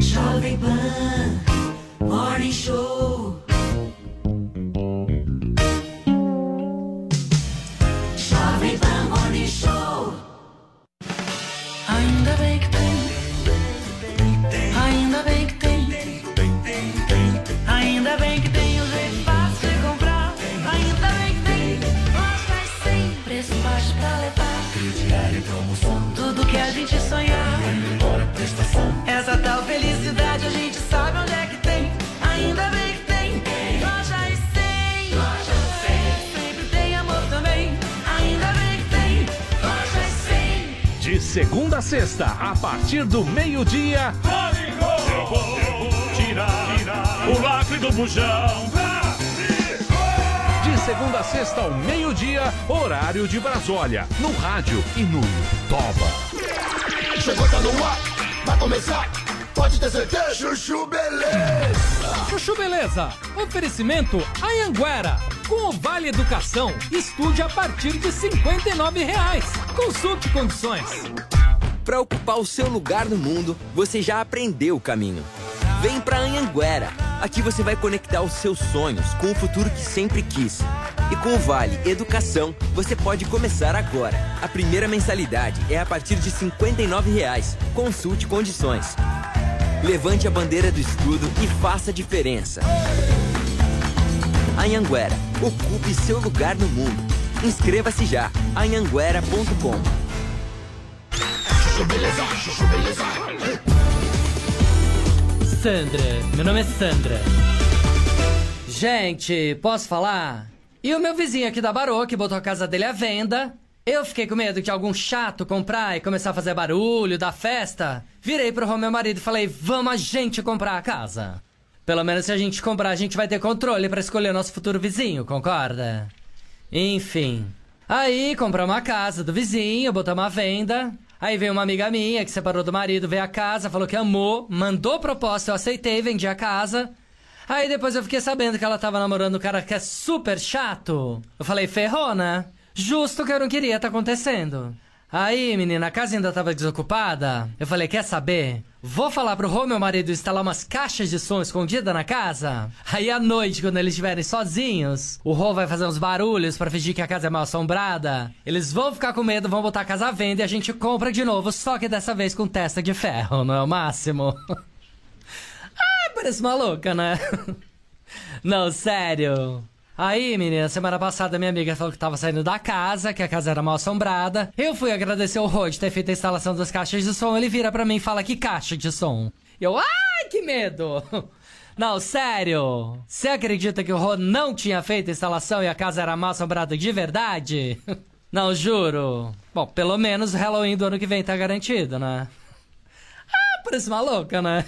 Jovem Pan, Morning Show. Jovem Pan Morning Show. Ainda bem que tem. Ainda bem que tem. Ainda bem que tem o jeito fácil de comprar. Ainda bem que tem. Lojas sem preço baixo pra levar. Crediário promoção. Tudo que a gente sonhar. Segunda a sexta, a partir do meio-dia. Eu vou tirar o lacre do bujão. De segunda a sexta ao meio-dia, horário de Brasólia, no rádio e no Toba. Chegou, tá no ar, vai começar. Pode ter certeza. Chuchu Beleza. Chuchu Beleza. Oferecimento Anhanguera. Com o Vale Educação, estude a partir de 59 reais. Consulte condições. Para ocupar o seu lugar no mundo, você já aprendeu o caminho. Vem pra Anhanguera. Aqui você vai conectar os seus sonhos com o futuro que sempre quis. E com o Vale Educação, você pode começar agora. A primeira mensalidade é a partir de 59 reais. Consulte condições. Levante a bandeira do estudo e faça a diferença. Anhanguera, ocupe seu lugar no mundo. Inscreva-se já. anhanguera.com. Sandra, meu nome é Sandra. Gente, posso falar? E o meu vizinho aqui da Barô, que botou a casa dele à venda. Eu fiquei com medo que algum chato comprar e começar a fazer barulho, dar festa. Virei pro meu marido e falei: vamos a gente comprar a casa. Pelo menos se a gente comprar, a gente vai ter controle pra escolher nosso futuro vizinho, concorda? Enfim. Aí compramos a casa do vizinho, botamos à venda. Aí veio uma amiga minha que separou do marido, veio a casa, falou que amou, mandou proposta, eu aceitei, vendi a casa. Aí depois eu fiquei sabendo que ela tava namorando um cara que é super chato. Eu falei, ferrou, né? Justo que eu não queria tá acontecendo. Aí, menina, a casa ainda tava desocupada. Eu falei, quer saber? Vou falar pro Rô, meu marido, instalar umas caixas de som escondidas na casa. Aí à noite, quando eles estiverem sozinhos, o Rô vai fazer uns barulhos pra fingir que a casa é mal assombrada. Eles vão ficar com medo, vão botar a casa à venda e a gente compra de novo, só que dessa vez com testa de ferro, não é o máximo? ah, parece maluca, né? não, sério. Aí, menina, semana passada minha amiga falou que tava saindo da casa, que a casa era mal assombrada. Eu fui agradecer o Rô de ter feito a instalação das caixas de som. Ele vira pra mim e fala que caixa de som. Eu, ai, que medo! Não, sério? Você acredita que o Rô não tinha feito a instalação e a casa era mal assombrada de verdade? Não, juro. Bom, pelo menos o Halloween do ano que vem tá garantido, né? Ah, parece maluca, né?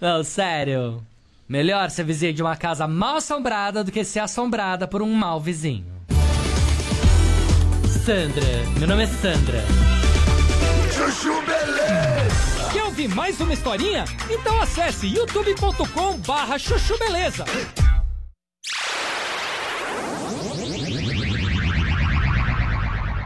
Não, sério. Melhor ser vizinho de uma casa mal assombrada do que ser assombrada por um mau vizinho. Sandra, meu nome é Sandra. Chuchu Beleza. Quer ouvir mais uma historinha? Então acesse youtube.com barra chuchu beleza.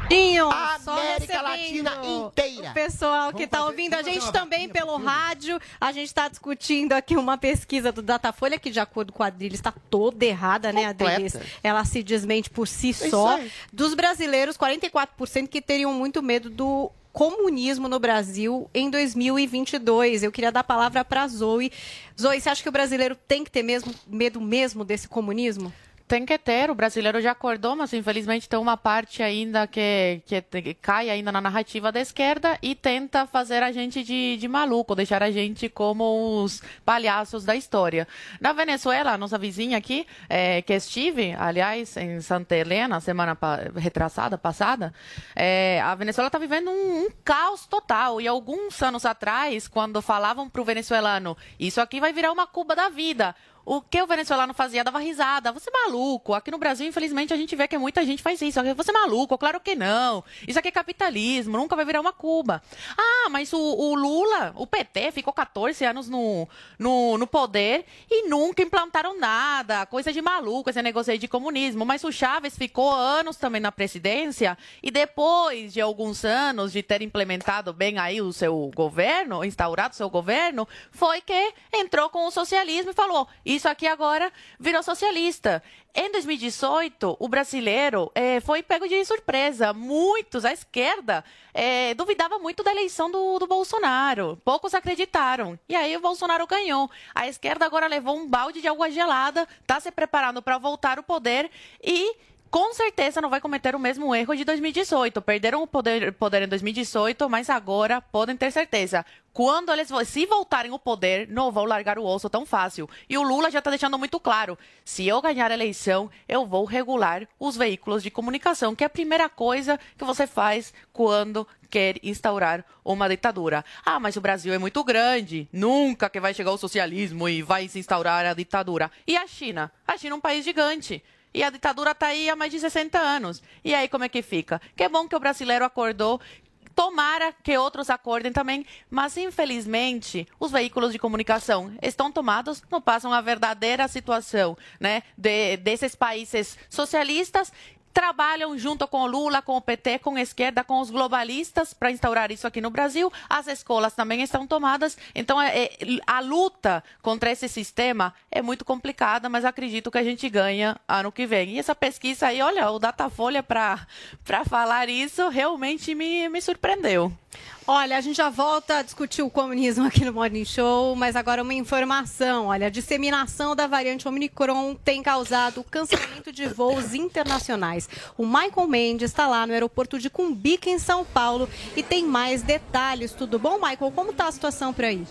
Dinho, A só América Latina inteira. O pessoal que está ouvindo a gente também pelo rádio. A gente está discutindo aqui uma pesquisa do Datafolha, que de acordo com a Adriles está toda errada, né, Adriles? Ela se desmente por si só. Dos brasileiros, 44% que teriam muito medo do comunismo no Brasil em 2022. Eu queria dar a palavra para a Zoe. Zoe, você acha que o brasileiro tem que ter mesmo, medo mesmo desse comunismo? Tem que ter, o brasileiro já acordou, mas infelizmente tem uma parte ainda que, que, cai ainda na narrativa da esquerda e tenta fazer a gente de, de maluco, deixar a gente como os palhaços da história. Na Venezuela, nossa vizinha aqui, eh, que estive, aliás, em Santa Helena, semana pa- retrasada, passada, eh, a Venezuela está vivendo um, um caos total. E alguns anos atrás, quando falavam para o venezuelano, isso aqui vai virar uma Cuba da vida. O que o venezuelano fazia dava risada. Você é maluco. Aqui no Brasil, infelizmente, a gente vê que muita gente faz isso. Você é maluco, claro que não. Isso aqui é capitalismo, nunca vai virar uma Cuba. Ah, mas o, o Lula, o PT, ficou 14 anos no, no, no poder e nunca implantaram nada. Coisa de maluco, esse negócio aí de comunismo. Mas o Chaves ficou anos também na presidência e depois de alguns anos de ter implementado bem aí o seu governo, instaurado o seu governo, foi que entrou com o socialismo e falou: isso aqui agora virou socialista. Em 2018, o brasileiro eh, foi pego de surpresa. Muitos, a esquerda, eh, duvidava muito da eleição do, do Bolsonaro. Poucos acreditaram. E aí o Bolsonaro ganhou. A esquerda agora levou um balde de água gelada, está se preparando para voltar ao poder e com certeza não vai cometer o mesmo erro de 2018. Perderam o poder, poder em 2018, mas agora podem ter certeza. Quando eles se voltarem ao poder, não vão largar o osso tão fácil. E o Lula já está deixando muito claro: se eu ganhar a eleição, eu vou regular os veículos de comunicação, que é a primeira coisa que você faz quando quer instaurar uma ditadura. Ah, mas o Brasil é muito grande, nunca que vai chegar o socialismo e vai se instaurar a ditadura. E a China? A China é um país gigante. E a ditadura está aí há mais de 60 anos. E aí como é que fica? Que bom que o brasileiro acordou. Tomara que outros acordem também, mas infelizmente os veículos de comunicação estão tomados, não passam a verdadeira situação né, de- desses países socialistas trabalham junto com Lula, com o PT, com a esquerda, com os globalistas para instaurar isso aqui no Brasil. As escolas também estão tomadas. Então, é- é- a luta contra esse sistema é muito complicada, mas acredito que a gente ganha ano que vem. E essa pesquisa aí, olha, o Datafolha para falar isso realmente me, me surpreendeu. Olha, a gente já volta a discutir o comunismo aqui no Morning Show, mas agora uma informação. Olha, a disseminação da variante Omicron tem causado cancelamento de voos internacionais. O Michael Mendes está lá no aeroporto de Cumbica, em São Paulo, e tem mais detalhes. Tudo bom, Michael? Como está a situação por aí?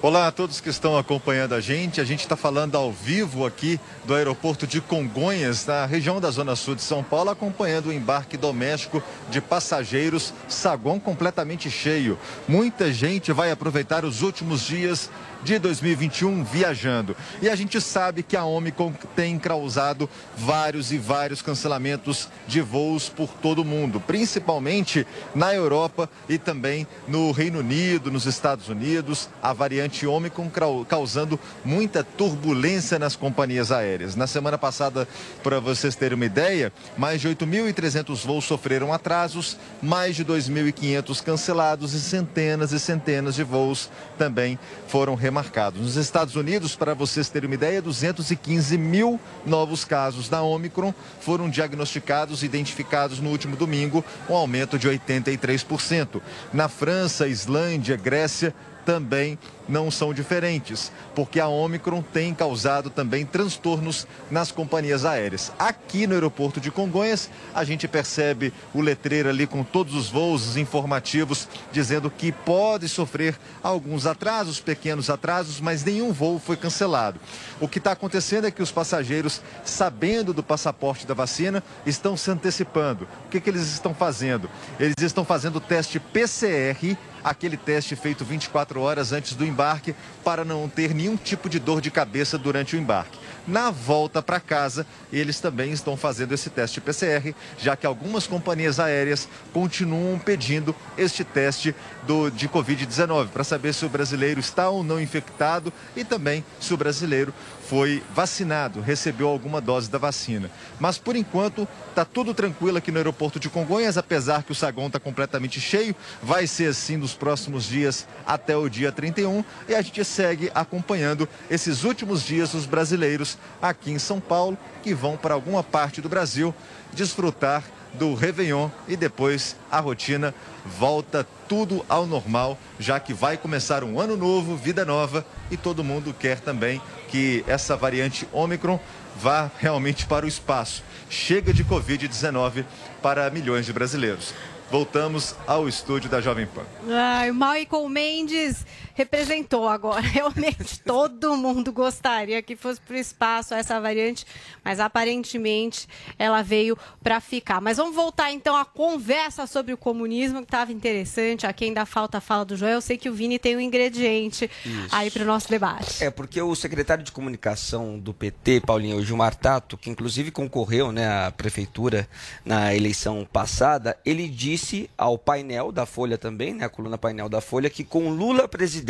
Olá a todos que estão acompanhando a gente. A gente está falando ao vivo aqui do aeroporto de Congonhas, na região da Zona Sul de São Paulo, acompanhando o embarque doméstico de passageiros, saguão completamente cheio. Muita gente vai aproveitar os últimos dias de 2021 viajando. E a gente sabe que a Omicron tem causado vários e vários cancelamentos de voos por todo o mundo, principalmente na Europa e também no Reino Unido, nos Estados Unidos, a variante Omicron causando muita turbulência nas companhias aéreas. Na semana passada, para vocês terem uma ideia, mais de 8.300 voos sofreram atrasos, mais de 2.500 cancelados e centenas e centenas de voos também foram remarcados. Nos Estados Unidos, para vocês terem uma ideia, 215 mil novos casos da Omicron foram diagnosticados e identificados no último domingo, um aumento de 83%. Na França, Islândia, Grécia, também não são diferentes, porque a Omicron tem causado também transtornos nas companhias aéreas. Aqui no aeroporto de Congonhas, a gente percebe o letreiro ali com todos os voos informativos dizendo que pode sofrer alguns atrasos, pequenos atrasos, mas nenhum voo foi cancelado. O que está acontecendo é que os passageiros, sabendo do passaporte da vacina, estão se antecipando. O que, que eles estão fazendo? Eles estão fazendo o teste PCR aquele teste feito 24 horas antes do embarque para não ter nenhum tipo de dor de cabeça durante o embarque. Na volta para casa, eles também estão fazendo esse teste PCR, já que algumas companhias aéreas continuam pedindo este teste do, de Covid-19 para saber se o brasileiro está ou não infectado e também se o brasileiro foi vacinado, recebeu alguma dose da vacina. Mas por enquanto está tudo tranquilo aqui no aeroporto de Congonhas, apesar que o saguão está completamente cheio. Vai ser assim nos próximos dias até o dia 31 e a gente segue acompanhando esses últimos dias dos brasileiros aqui em São Paulo que vão para alguma parte do Brasil desfrutar do Réveillon e depois a rotina volta tudo ao normal, já que vai começar um ano novo, vida nova e todo mundo quer também que essa variante Ômicron vá realmente para o espaço. Chega de Covid-19 para milhões de brasileiros. Voltamos ao estúdio da Jovem Pan. Ai, Michael Mendes representou agora. Realmente todo mundo gostaria que fosse para o espaço essa variante, mas aparentemente ela veio para ficar. Mas vamos voltar então à conversa sobre o comunismo, que estava interessante. Aqui ainda falta a fala do Joel. Eu sei que o Vini tem um ingrediente Isso. aí para o nosso debate. É, porque o secretário de comunicação do PT, Paulinho Gilmar Tato, que inclusive concorreu né, à prefeitura na eleição passada, ele disse ao painel da Folha também, né, a coluna painel da Folha, que com Lula presidente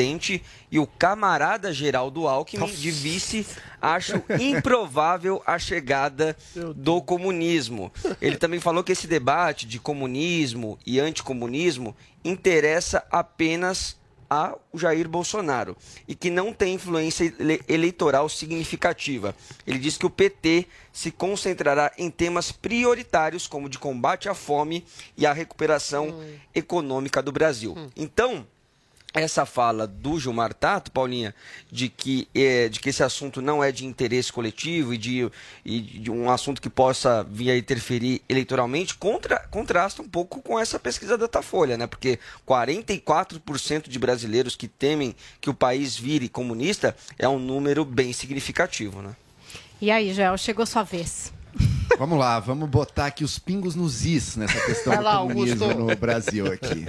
e o camarada Geraldo Alckmin de vice, acho improvável a chegada do comunismo. Ele também falou que esse debate de comunismo e anticomunismo interessa apenas ao Jair Bolsonaro e que não tem influência ele- eleitoral significativa. Ele diz que o PT se concentrará em temas prioritários como de combate à fome e a recuperação econômica do Brasil. Então, essa fala do Gilmar Tato, Paulinha, de que, eh, de que esse assunto não é de interesse coletivo e de, e de um assunto que possa vir a interferir eleitoralmente, contra, contrasta um pouco com essa pesquisa da Datafolha, né? Porque 44% de brasileiros que temem que o país vire comunista é um número bem significativo, né? E aí, Joel, chegou sua vez. Vamos lá, vamos botar aqui os pingos nos is nessa questão Vai do lá, comunismo Augusto. no Brasil aqui.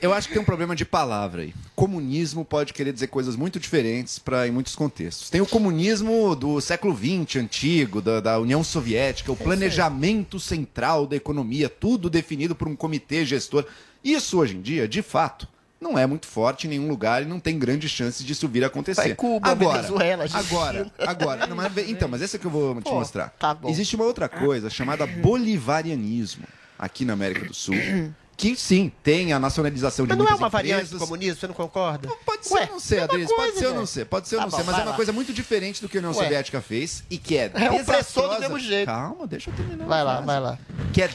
Eu acho que tem um problema de palavra aí. Comunismo pode querer dizer coisas muito diferentes para em muitos contextos. Tem o comunismo do século XX, antigo, da, da União Soviética, o planejamento central da economia, tudo definido por um comitê gestor. Isso hoje em dia, de fato, não é muito forte em nenhum lugar e não tem grandes chances disso vir a acontecer. Vai Cuba, agora, Venezuela, Argentina. agora, agora. Não, mas, então, mas essa que eu vou te Pô, mostrar. tá bom. Existe uma outra coisa chamada bolivarianismo aqui na América do Sul, que sim, tem a nacionalização de Mas não é muitas uma variante empresas. do comunismo, você não concorda? Pode ser, não sei, Adriles, pode ser ou não ser, pode ser ou Tá não bom, ser, mas é uma lá. coisa muito diferente do que a União Ué. Soviética fez e que é É opressor do desastrosa. mesmo jeito. Calma, deixa eu terminar. Vai lá, vai lá. Que é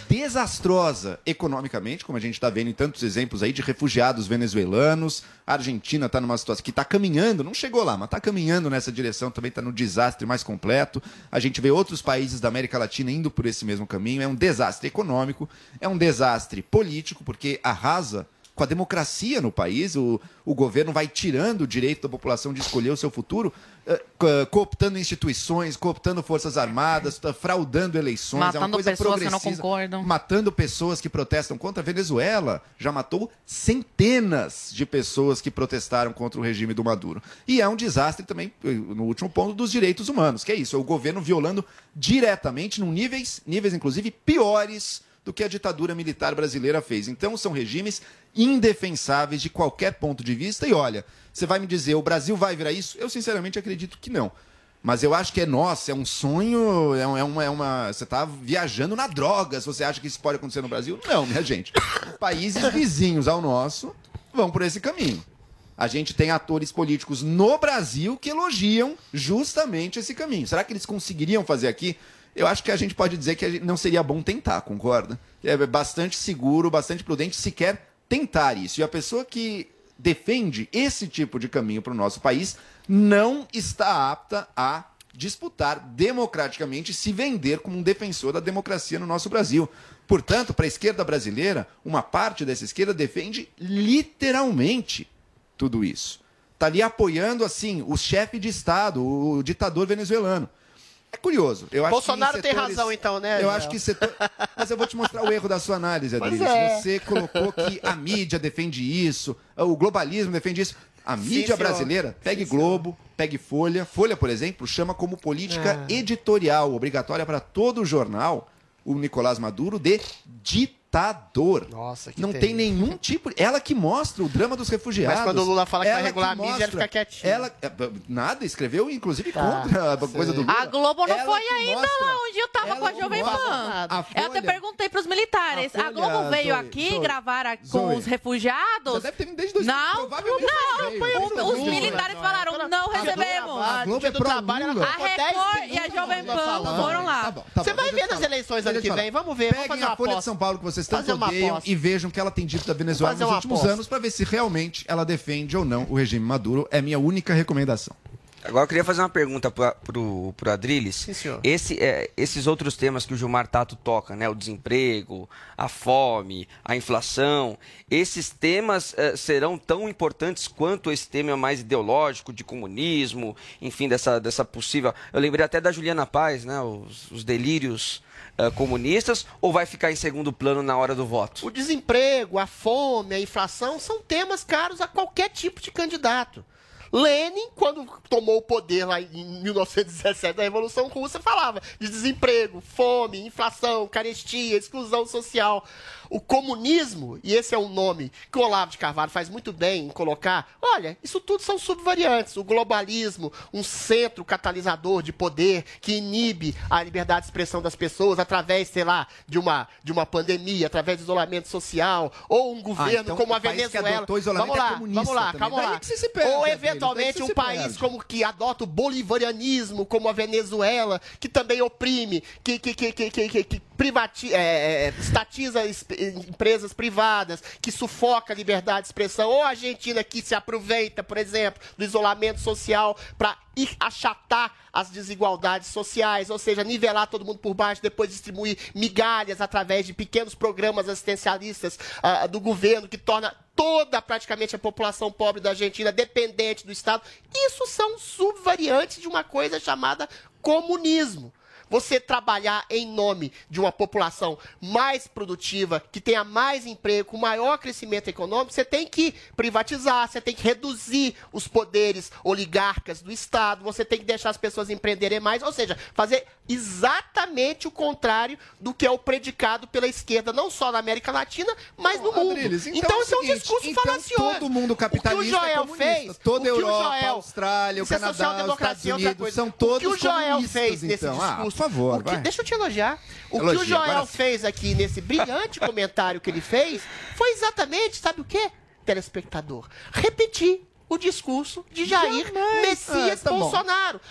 desastrosa economicamente, como a gente está vendo em tantos exemplos aí de refugiados venezuelanos. A Argentina está numa situação que está caminhando, não chegou lá, mas está caminhando nessa direção, também está no desastre mais completo. A gente vê outros países da América Latina indo por esse mesmo caminho. É um desastre econômico, é um desastre político, porque arrasa com a democracia no país, o, o governo vai tirando o direito da população de escolher o seu futuro, eh, co- cooptando instituições, cooptando forças armadas, tá fraudando eleições. é uma Matando coisa pessoas que não concordam. Matando pessoas que protestam contra a Venezuela. Já matou centenas de pessoas que protestaram contra o regime do Maduro. E é um desastre também, eh, no último ponto, dos direitos humanos, que é isso, é o governo violando diretamente, num níveis, níveis inclusive piores do que a ditadura militar brasileira fez. Então são regimes indefensáveis de qualquer ponto de vista. E olha, você vai me dizer, o Brasil vai virar isso? Eu sinceramente acredito que não. Mas eu acho que é nossa, é um sonho, é, é uma, é uma- Você está viajando na droga se você acha que isso pode acontecer no Brasil. Não, minha gente. Países vizinhos ao nosso vão por esse caminho. A gente tem atores políticos no Brasil que elogiam justamente esse caminho. Será que eles conseguiriam fazer aqui? Eu acho que a gente pode dizer que não seria bom tentar, concorda? É bastante seguro, bastante prudente sequer tentar isso. E a pessoa que defende esse tipo de caminho para o nosso país não está apta a disputar democraticamente se vender como um defensor da democracia no nosso Brasil. Portanto, para a esquerda brasileira, uma parte dessa esquerda defende literalmente tudo isso. Está ali apoiando assim o chefe de Estado, o ditador venezuelano. É curioso. Eu acho Bolsonaro que em tem setores- razão, então, né, Eu acho que setor... Mas eu vou te mostrar o erro da sua análise, Adriles. é. Você colocou que a mídia defende isso, o globalismo defende isso. A mídia senhor. brasileira, pegue Globo, pegue Folha. Folha, por exemplo, chama como política É. editorial obrigatória para todo jornal o Nicolás Maduro de ditador. Nossa, que Não terrível. tem nenhum tipo. Ela que mostra o drama dos refugiados. Mas quando o Lula fala que vai Ela regular a mídia, ele mostra. fica quietinho. Ela é, nada, escreveu inclusive Tá, contra a coisa do Lula. A Globo não Ela foi que ainda mostra. lá onde eu tava com a Jovem. Pan. A Eu até Folha- perguntei pros militares. A A, Folha, Globo veio Zoe, aqui Zoe, gravar a- com Zoe. os refugiados? Já deve ter vindo desde dois- Não, provavelmente não. veio. O- Desde os 2000. militares falaram, não recebemos. A Globo é do pro trabalho, ela Lula. A Record e a Jovem Pan foram lá. Tá tá Você vai ver nas eleições ano que vem. Vamos ver, Peguem a Folha de. São Paulo que vocês tanto odeiam e vejam o que ela tem dito da Venezuela nos últimos aposta. anos para ver se realmente ela defende ou não o regime Maduro. É minha única recomendação. Agora eu queria fazer uma pergunta para pro, pro Adriles. Sim, senhor. Esse, é, esses outros temas que o Gilmar Tato toca, né? O desemprego, a fome, a inflação, esses temas eh, serão tão importantes quanto esse tema mais ideológico, de comunismo, enfim, dessa, dessa possível. Eu lembrei até da Juliana Paz, né? Os, os delírios eh, comunistas, ou vai ficar em segundo plano na hora do voto? O desemprego, a fome, a inflação são temas caros a qualquer tipo de candidato. Lenin, quando tomou o poder lá em 1917 da Revolução Russa, falava de desemprego, fome, inflação, carestia, exclusão social. O comunismo, e esse é um nome que o Olavo de Carvalho faz muito bem em colocar, olha, isso tudo são subvariantes. O globalismo, um centro catalisador de poder que inibe a liberdade de expressão das pessoas através, sei lá, de uma, de uma pandemia, através de isolamento social, ou um governo então como a Venezuela. isolamento Vamos é lá, comunista vamos lá, também. calma lá. perde, ou eventualmente um país perde. como que adota o bolivarianismo, como a Venezuela, que também oprime, que, que, que, que, que, que, que privati- é, é, estatiza es- empresas privadas, que sufoca a liberdade de expressão, ou a Argentina que se aproveita, por exemplo, do isolamento social para achatar as desigualdades sociais, ou seja, nivelar todo mundo por baixo, depois distribuir migalhas através de pequenos programas assistencialistas ah, do governo que torna toda praticamente a população pobre da Argentina dependente do Estado. Isso são subvariantes de uma coisa chamada comunismo. Você trabalhar em nome de uma população mais produtiva, que tenha mais emprego, com maior crescimento econômico, você tem que privatizar, você tem que reduzir os poderes oligarcas do Estado, você tem que deixar as pessoas empreenderem mais, ou seja, fazer exatamente o contrário do que é o predicado pela esquerda, não só na América Latina, mas no mundo. Adriles, então, então é isso é um discurso então falacioso. todo mundo capitalista o que o é Joel comunista. fez, Toda a Europa, Joel, a Austrália, o é Canadá, os Estados outra Unidos, são o que todos o Joel fez nesse então. Ah, discurso, favor, que- vai. deixa eu te elogiar. O que Elogia, o Joel agora fez aqui nesse brilhante comentário que ele fez foi exatamente, sabe o quê, telespectador? Repetir o discurso de Jair Jamais. Messias Ah, tá bom. Bolsonaro,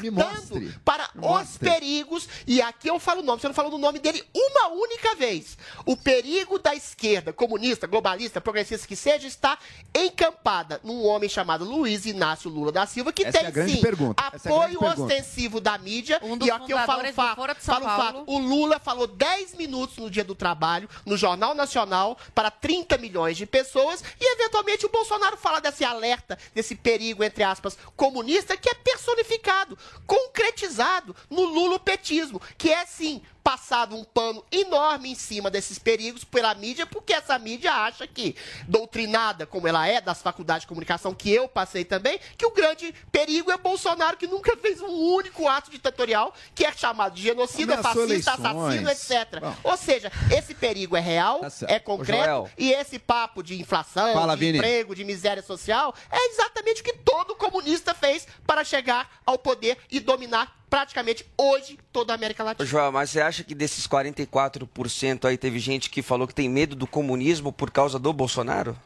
Me alertando para os perigos, e aqui eu falo o nome, você não falou do nome dele uma única vez. O perigo da esquerda, comunista, globalista, progressista que seja, está encampada num homem chamado Luiz Inácio Lula da Silva, que Essa é tem a grande sim pergunta. É a apoio pergunta. ostensivo da mídia. Um dos e aqui eu falo um do fato, falo um fato. O Lula falou 10 minutos no dia do trabalho, no Jornal Nacional, para 30 milhões de pessoas, e eventualmente o Bolsonaro fala desse alerta, desse perigo, entre aspas, comunista, que é personificado, concretizado no lulopetismo, que é sim passado um pano enorme em cima desses perigos pela mídia, porque essa mídia acha que, doutrinada como ela é, das faculdades de comunicação, que eu passei também, que o grande perigo é Bolsonaro, que nunca fez um único ato ditatorial, que é chamado de genocida, Ameaçou fascista, eleições. assassino, etc. Bom. Ou seja, esse perigo é real, Tá é concreto, e esse papo de inflação, Fala, de Vini. emprego, de miséria social, é exatamente o que todo comunista fez para chegar ao poder e dominar praticamente hoje toda a América Latina. Joel, mas você acha que desses 44% aí teve gente que falou que tem medo do comunismo por causa do Bolsonaro?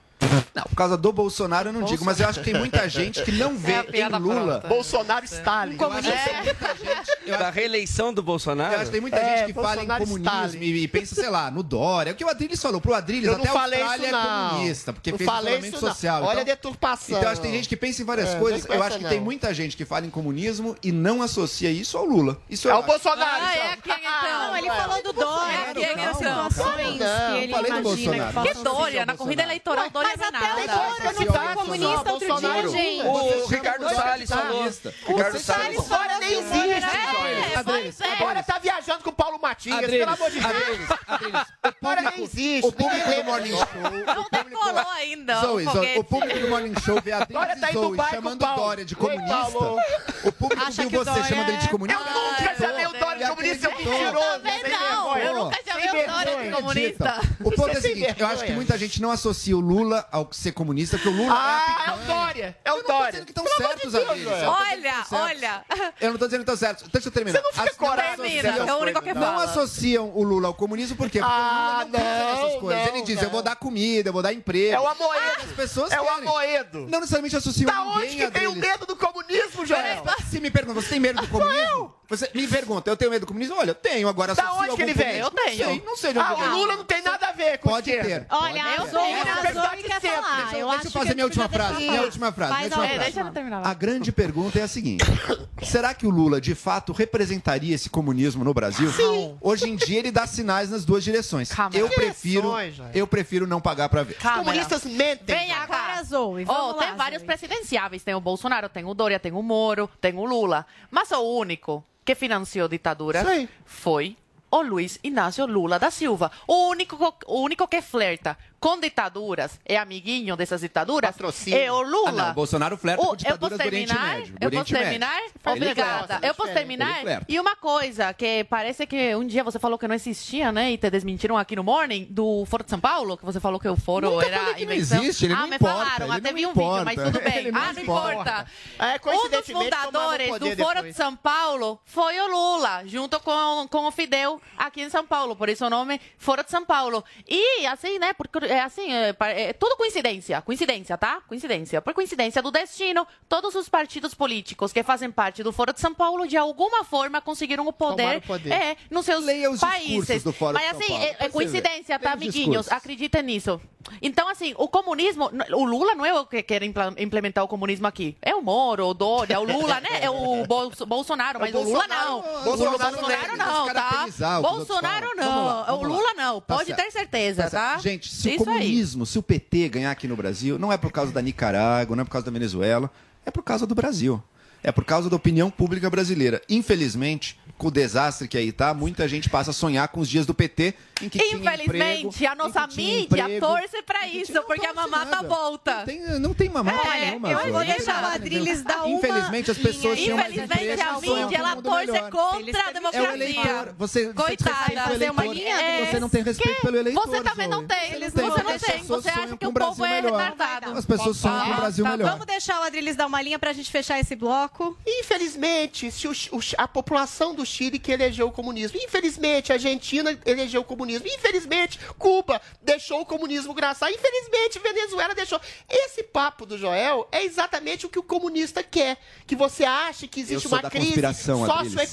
Não, por causa do Bolsonaro eu não digo, mas eu acho que tem muita gente que não vê É a em Lula. pronta. Bolsonaro Stalin. Eu que tem muita gente. Eu Da reeleição do Bolsonaro? eu acho que tem muita É, gente que fala em Bolsonaro comunismo e, e pensa, sei lá, no Dória. É o que o Adriles falou. Pro Adriles, Eu não até a falei Austrália isso, é comunista, porque Não fez falei isolamento social. Olha a então, deturpação. então acho que tem gente que pensa em várias É, coisas. Eu acho que não. tem muita gente que fala em comunismo e não associa isso ao Lula. Isso É eu o acho. Bolsonaro. Ah, então. é quem então? Não, ele falou do dólar, É, de algumas não. Não, que ele falei do imagina Bolsonaro. Que Dória? Na corrida eleitoral, Dória não é até o. Dória não foi comunista outro dia, gente. O Ricardo Salles falou. Ricardo Salles. Dória nem existe. É, é. Agora tá viajando com o Paulo Matias, pelo amor de Deus. Dória nem existe. o público do Morning Show. Não decolou ainda. Zoe, o Zoe, foguete. o público do Morning Show vê a tá e em Zoe chamando. Dória de comunista. O público Acha viu que você Dória chamando ele de é- comunista. Eu nunca chamei o Dória de comunista, seu mentiroso. Também sem não. Eu nunca chamei o Dória de comunista. O ponto é o é seguinte, eu acho que muita gente não associa o Lula ao ser comunista, porque o Lula Ah, é a é o. Dória. É o Eu não tô Dória. dizendo que estão certos, que Olha, olha. Eu não tô dizendo que estão certos. Deixa eu terminar. Você não fica As- coragem. É o as único que coisas, Não associam o Lula ao comunismo, por quê? Porque Ah, o Lula não pensa não, nessas coisas. não, Ele diz, não. eu vou dar comida, eu vou dar emprego. É o Amoedo. As pessoas É o. Amoedo. Não necessariamente associam Da ninguém onde que tem o medo do comunismo, Joel? Se me pergunta, você tem medo do comunismo? Você me pergunta, eu tenho medo do comunismo? Olha, eu tenho. Agora, Da onde que ele vem? Eu tenho. Não sei, não sei Ah, o vem. Lula não tem nada a ver com Pode ter. Olha, Eu Zoe, tenho. a Verdade Zoe quer sempre. falar. Deixa eu- Eu deixa eu que fazer a minha última frase, minha última frase, minha a última É, última. deixa ele terminar. A grande pergunta é a seguinte: será que o Lula de fato representaria esse comunismo no Brasil? Sim. Hoje em dia ele dá sinais nas duas direções. Eu prefiro, eu prefiro não pagar pra ver. Comunistas mentem. Venha cá. Agora, Zoe, Oh, tem vários presidenciáveis. Tem o Bolsonaro, tem o Dória, tem o Moro, tem o Lula. Mas o único que financiou ditadura Sim. foi o Luiz Inácio Lula da Silva. O único, o único que flerta com ditaduras, é amiguinho dessas ditaduras, Patrocínio. é o Lula. Ah, não, Bolsonaro flerta O- com eu ditaduras posso do Oriente terminar? Médio, do Eu Oriente posso Médio. terminar? Obrigada. Eu posso terminar? E uma coisa que parece que um dia você falou que não existia, né? E te desmentiram aqui no Morning, do Foro de São Paulo, que você falou que o Foro Nunca era que não invenção. existe, ele ah, não me importa, falaram, até não vi um importa. vídeo, mas tudo bem. Ele não ah, não importa. É, um dos fundadores do Foro depois. de São Paulo foi o Lula, junto com, com o Fidel, aqui em São Paulo. Por isso o nome Foro de São Paulo. E assim, né? Porque é assim, é, é tudo coincidência. Coincidência, tá? Coincidência. Por coincidência do destino, todos os partidos políticos que fazem parte do Foro de São Paulo, de alguma forma, conseguiram o poder, o poder. É, nos seus Leia os países. discursos do Foro de Mas São assim, Paulo, é, é você coincidência, tá, amiguinhos? Acreditem nisso. Então, assim, o comunismo, o Lula não é o que quer implementar o comunismo aqui. É o Moro, o Dória, o Lula, né? É o Bolso- Bolsonaro, mas o Lula não. Bolsonaro o Bolsonaro não, não, tá? o Bolsonaro. Vamos lá, não. vamos O lá. Lula não. Tá Pode certo. ter certeza, Tá tá? Gente, se o Isso aí. comunismo, se o PT ganhar aqui no Brasil, não é por causa da Nicarágua, não é por causa da Venezuela, é por causa do Brasil. É por causa da opinião pública brasileira. Infelizmente, com o desastre que aí tá, muita gente passa a sonhar com os dias do PT em que tinha emprego, Infelizmente, a nossa que mídia emprego, torce pra isso, porque a mamata nada. volta. Não tem, não tem mamata É, nenhuma. eu vou deixar o entendeu? dar uma Infelizmente, as pessoas tinham Infelizmente, a mídia, um ela torce melhor. contra a É o democracia. eleitor. Você, você Coitada. o uma eleitor. linha. Você não tem respeito pelo eleitor. Você também não tem. Você Eles não não, tem. você não tem. Você acha que o povo é retardado. As pessoas sonham com um Brasil melhor. Vamos deixar o Adriles dar uma linha pra gente fechar esse bloco. Infelizmente, se o o a população do Chile que elegeu o comunismo. Infelizmente, a Argentina elegeu o comunismo. Infelizmente, Cuba deixou o comunismo graçar. Infelizmente, Venezuela deixou. Esse papo do Joel é exatamente o que o comunista quer. Que você ache que existe uma crise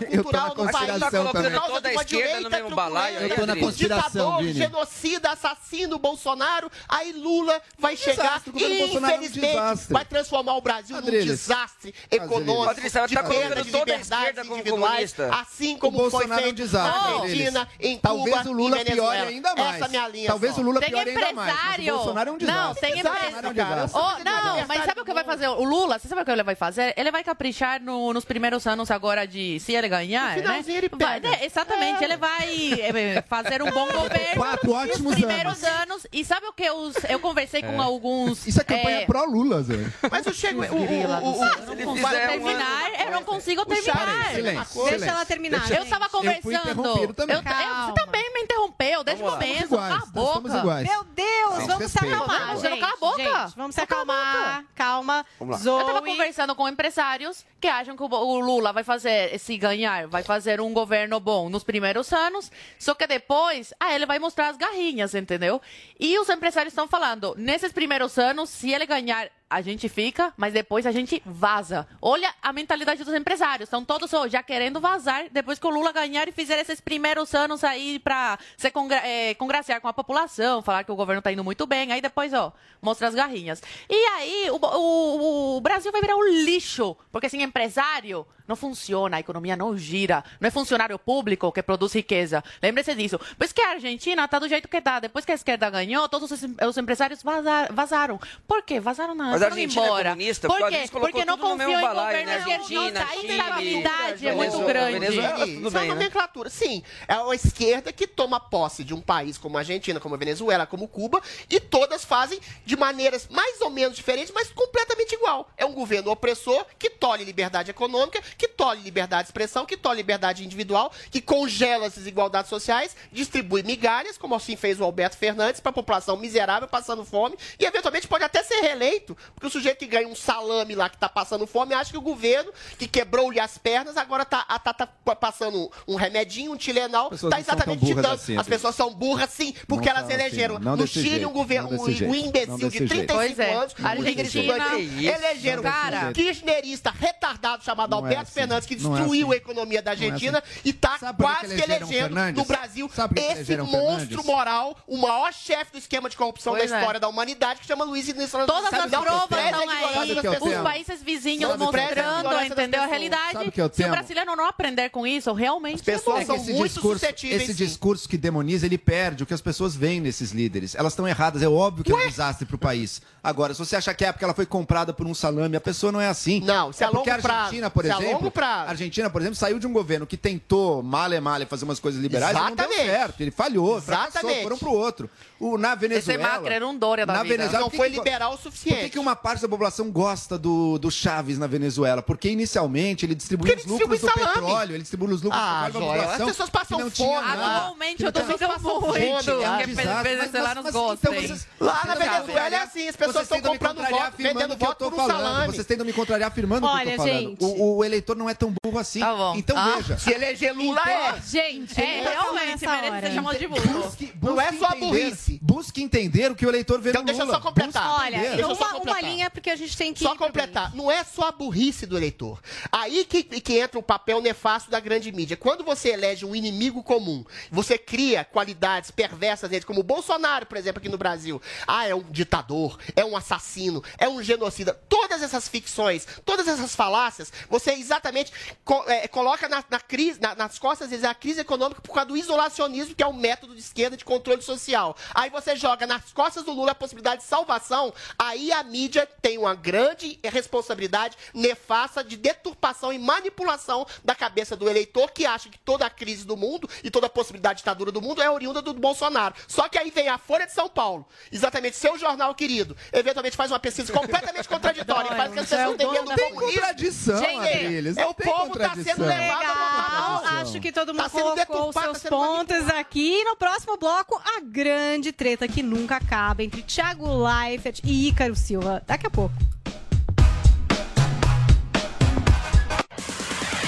tô cultural no país. conspiração por causa Toda a de uma esquerda no direita truculenta, Eu tô na conspiração, ditador, Vini. genocida, assassino, Bolsonaro. Aí Lula vai chegar desastre, e, Bolsonaro é um infelizmente, vai transformar o Brasil num Adriles. desastre Adriles. econômico, Adriles, você de tá perda colocando de toda a liberdades esquerda como comunista. assim O como foi Bolsonaro é um feito desastre, na. Argentina, em Talvez Cuba o Lula e Venezuela. piore ainda mais. Essa é a minha linha Talvez só. o Lula Tem piore ainda mais. Mas o empresário. Bolsonaro é um desastre. Não, tem empresário. é um cara. Oh, não, mas sabe o que vai fazer? O Lula, você sabe o que ele vai fazer? Ele vai caprichar no- nos primeiros anos agora de se ele ganhar, No né? finalzinho ele Vai- pega. né, Exatamente, ele vai é, fazer um bom governo Quatro ótimos nos primeiros anos. E sabe o que os, eu conversei com alguns... Isso é campanha é, pró-Lula, Zé. Mas o Chego... O, o, o, o, eu não ele consigo terminar, eu não consigo terminar. Silêncio, Deixa silêncio. ela terminar. Deixa- Eu estava conversando. Eu- eu- você também me interrompeu, desde o começo. A iguais. nós boca. Iguais. Meu Deus, Não, vamos se acalmar, gente. cala a boca. Gente, vamos se acalmar. Calma. Eu tava conversando com empresários que acham que o o Lula vai fazer, se ganhar, vai fazer um governo bom nos primeiros anos, só que depois, ah, ele vai mostrar as garrinhas, entendeu? E os empresários estão falando, nesses primeiros anos, se ele ganhar a gente fica, mas depois a gente vaza. Olha a mentalidade dos empresários. Estão todos ó, já querendo vazar depois que o Lula ganhar e fizer esses primeiros anos aí para se congra eh, congraciar com a população, falar que o governo está indo muito bem. Aí depois, ó, mostra as garrinhas. E aí o, o- o Brasil vai virar um lixo, porque sem empresário não funciona, a economia não gira. Não é funcionário público que produz riqueza. Lembre-se disso. Por que a Argentina está do jeito que está. Depois que a esquerda ganhou, todos os, os empresários vazar- vazaram. Por quê? Vazaram na Mas a Argentina é embora. comunista, Por porque quê? Porque não tudo confiam em balaio, governo né? argentino. A instabilidade é muito grande. Venezuela, tudo Isso é bem, uma né? nomenclatura. Sim, é a esquerda que toma posse de um país como a Argentina, como a Venezuela, como Cuba, e todas fazem de maneiras mais ou menos diferentes, mas completamente igual. É um governo opressor que tolhe liberdade econômica, que tolhe liberdade de expressão, que tolhe liberdade individual, que congela as desigualdades sociais, distribui migalhas, como assim fez o Alberto Fernandes, para a população miserável passando fome, e eventualmente pode até ser reeleito, porque o sujeito que ganha um salame lá que está passando fome acha que o governo que quebrou-lhe as pernas agora está tá, tá passando um remedinho, um Tilenol, são tão exatamente te dando. assim, As pessoas são burras sim, porque elas assim, elegeram. não no Chile jeito, um governo, um, um imbecil de desse jeito. 35 Pois é, anos, um Argentina- estudante, elegeram um kirchnerista retardado chamado Não é Alberto assim, Fernandes, que é destruiu assim. a economia da é Argentina assim. e está Sabe quase que elegendo no Brasil esse monstro moral, o maior chefe do esquema de corrupção da história da humanidade, que chama Luiz Inácio Todas as estão a ignorância aí, os países vizinhos Sabe, a mostrando, entendeu? A realidade. Sabe o que eu Se o brasileiro não aprender com isso, realmente. As pessoas é É são esse muito discurso, suscetíveis, esse sim. discurso que demoniza, ele perde o que as pessoas veem nesses líderes. Elas estão erradas, é óbvio que é um desastre pro país. Agora, se você achar que é porque ela foi comprada por um salame, a pessoa não é assim. Não, isso é a porque a longo prazo. Argentina, por é a exemplo, a Argentina, por exemplo, saiu de um governo que tentou male male fazer umas coisas liberais, e não deu Exatamente. certo. Ele falhou, fracassou, Exatamente. foram pro outro. O, na Venezuela, Macri era um Dória da na vida. Venezuela, Não foi que- liberal o Por que, suficiente. que uma parte da população gosta do, do Chaves na Venezuela? Porque inicialmente ele distribuía Porque os ele lucros do distribui salame. petróleo, ele distribuía os lucros Ah, do petróleo as pessoas passam fome. Atualmente eu duvido passam muito Exato. venezuelanos então vocês- Lá na Venezuela é assim, as pessoas estão comprando voto, afirmando vendendo o que eu voto tô por um falando. salame. Vocês tentam me contrariar afirmando o que eu Olha, tô falando. gente. O, o eleitor não é tão burro assim. Tá bom. Então Ah, veja. Se eleger Lula é. Gente, É, não vai falar realmente, merece ser chamado de burro. Busque, Não é busque só entender- burrice. Busque entender o que o eleitor vê Então no deixa eu Lula. só completar. Busque Olha. Deixa eu só uma, uma completar. linha porque a gente tem que Só completar, não é só a burrice do eleitor. Aí que, que entra o papel nefasto da grande mídia. Quando você elege um inimigo comum, você cria qualidades perversas dele, como o Bolsonaro, por exemplo, aqui no Brasil. Ah, é um ditador, é um assassino, é um genocida. Todas essas ficções, todas essas falácias, você exatamente co- é, coloca na, na crise, na- nas costas deles a crise econômica por causa do isolacionismo, que é o método de esquerda de controle social. Aí você joga nas costas do Lula a possibilidade de salvação, aí a mídia tem uma grande responsabilidade nefasta de deturpação e manipulação da cabeça do eleitor que acha que toda a crise do mundo e toda a possibilidade de ditadura do mundo é oriunda do Bolsonaro. Só que aí vem a Folha de São Paulo, exatamente seu jornal querido, eventualmente faz uma pesquisa completamente contraditória, e faz com que as Você é o pessoas tenham dono medo da do Tem comunismo. contradição, Gente, Adriles. é não o povo tá contradição. sendo levado Legal, acho que todo mundo Tá sendo colocou tá seus sendo pontos aqui. No próximo bloco, a grande treta que nunca acaba entre Thiago Leifert e Ícaro Silva. Daqui a pouco.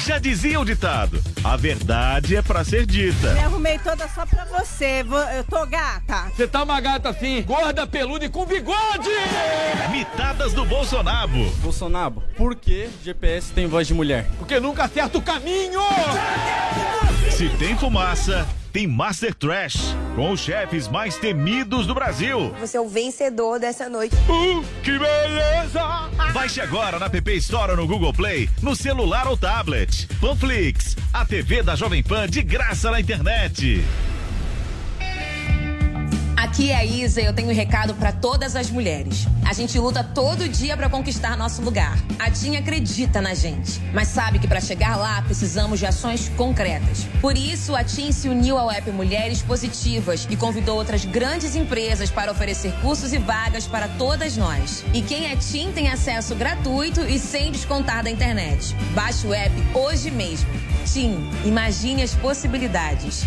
Já dizia o ditado: a verdade é pra ser dita. Me arrumei toda só pra você. Eu tô gata. Você tá uma gata assim, gorda, peluda e com bigode! Mitadas do Bolsonaro. Bolsonaro, por que GPS tem voz de mulher? Porque nunca acerta o caminho! Se tem fumaça, tem Master Trash. Com os chefes mais temidos do Brasil. Você é o vencedor dessa noite. Uh, que beleza! Baixe agora na PP Store ou no Google Play, no celular ou tablet. Panflix, a TV da Jovem Pan de graça na internet. Aqui é a Isa e eu tenho um recado pra todas as mulheres. A gente luta todo dia pra conquistar nosso lugar. A TIM acredita na gente, mas sabe que pra chegar lá precisamos de ações concretas. Por isso, a TIM se uniu ao app Mulheres Positivas e convidou outras grandes empresas para oferecer cursos e vagas para todas nós. E quem é TIM tem acesso gratuito e sem descontar da internet. Baixe o app hoje mesmo. TIM, imagine as possibilidades.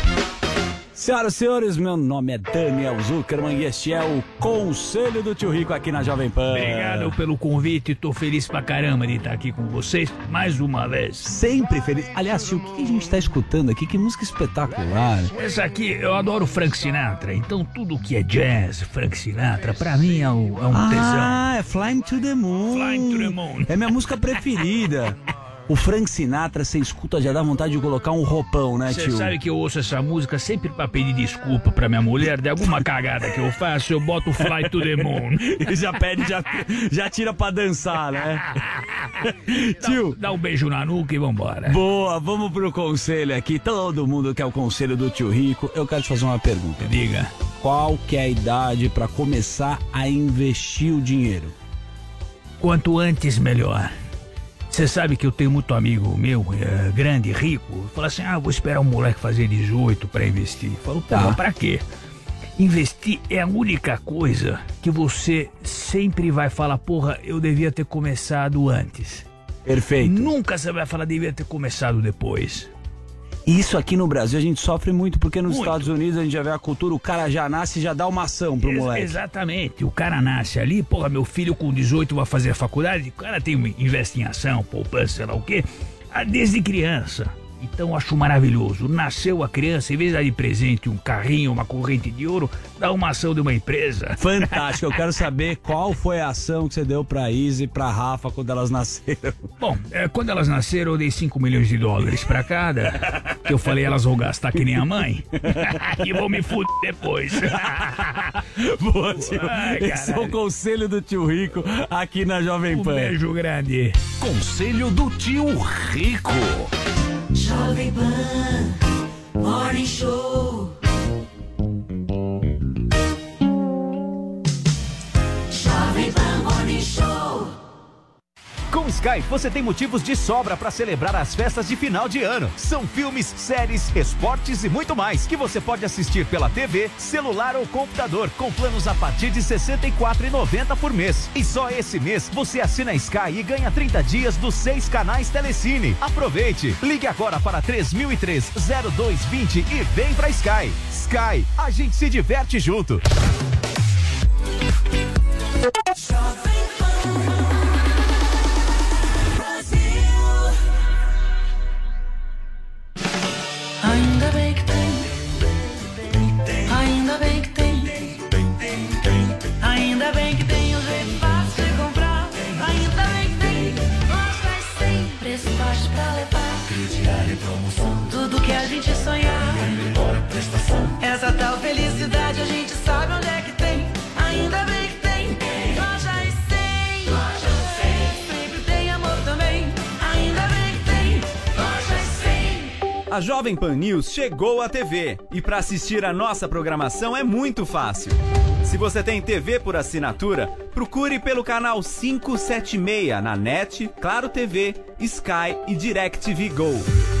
Senhoras e senhores, meu nome é Daniel Zuckerman e este é o Conselho do Tio Rico aqui na Jovem Pan. Obrigado pelo convite, tô feliz pra caramba de estar aqui com vocês mais uma vez. Sempre feliz. Aliás, tio, o que a gente tá escutando aqui? Que música espetacular. Essa aqui, eu adoro Frank Sinatra, então tudo que é jazz, Frank Sinatra, pra mim é um, é um tesão. Ah, é Flying to the Moon. Flying to the Moon. É minha música preferida. O Frank Sinatra, você escuta, já dá vontade de colocar um roupão, né, Você tio? sabe que eu ouço essa música sempre pra pedir desculpa pra minha mulher de alguma cagada que eu faço, eu boto Fly to the Moon. E já pede, já, já tira pra dançar, né? Tio. Dá um beijo na nuca e vambora. Boa, vamos pro conselho aqui. Todo mundo quer o conselho do tio Rico. Eu quero te fazer uma pergunta. Diga. Qual que é a idade pra começar a investir o dinheiro? Quanto antes, melhor. Você sabe que eu tenho muito amigo meu, é, grande, rico, fala assim: ah, vou esperar um moleque fazer 18 pra investir. Falo, pô, Tá. mas pra quê? Investir é a única coisa que você sempre vai falar, porra, eu devia ter começado antes. Perfeito. Nunca você vai falar, devia ter começado depois. Isso aqui no Brasil a gente sofre muito, porque nos Muito. Estados Unidos a gente já vê a cultura, o cara já nasce e já dá uma ação pro Ex- moleque. Exatamente. O cara nasce ali, porra, meu filho com 18 vai fazer a faculdade, o cara tem investe em ação, poupança, sei lá o quê, ah, desde criança. Então acho maravilhoso. Nasceu a criança, em vez de dar de presente um carrinho, uma corrente de ouro, dá uma ação de uma empresa. Fantástico, eu quero saber qual foi a ação que você deu pra Izzy e pra Rafa quando elas nasceram. Bom, é, quando elas nasceram, eu dei 5 milhões de dólares pra cada. Que eu falei, elas vão gastar que nem a mãe. e vão me fuder depois. Boa, tio. Ai, Esse é o conselho do tio Rico aqui na Jovem Um Pan. beijo grande. Conselho do Tio Rico. Jovem Pan Morning Show. Sky, você tem motivos de sobra para celebrar as festas de final de ano. São filmes, séries, esportes e muito mais que você pode assistir pela TV, celular ou computador com planos a partir de R$ 64,90 por mês. E só esse mês você assina Sky e ganha 30 dias dos seis canais Telecine. Aproveite! Ligue agora para 3003 0220 e vem pra Sky. Sky, a gente se diverte junto. Ainda felicidade a gente sabe onde é que tem. Ainda bem que tem. Lojas sem. Lojas sem. Sempre tem amor também. Ainda bem que tem. Lojas sem. A Jovem Pan News chegou à TV e para assistir a nossa programação é muito fácil. Se você tem TV por assinatura, procure pelo canal 576 na NET, Claro TV, Sky e DirecTV Go.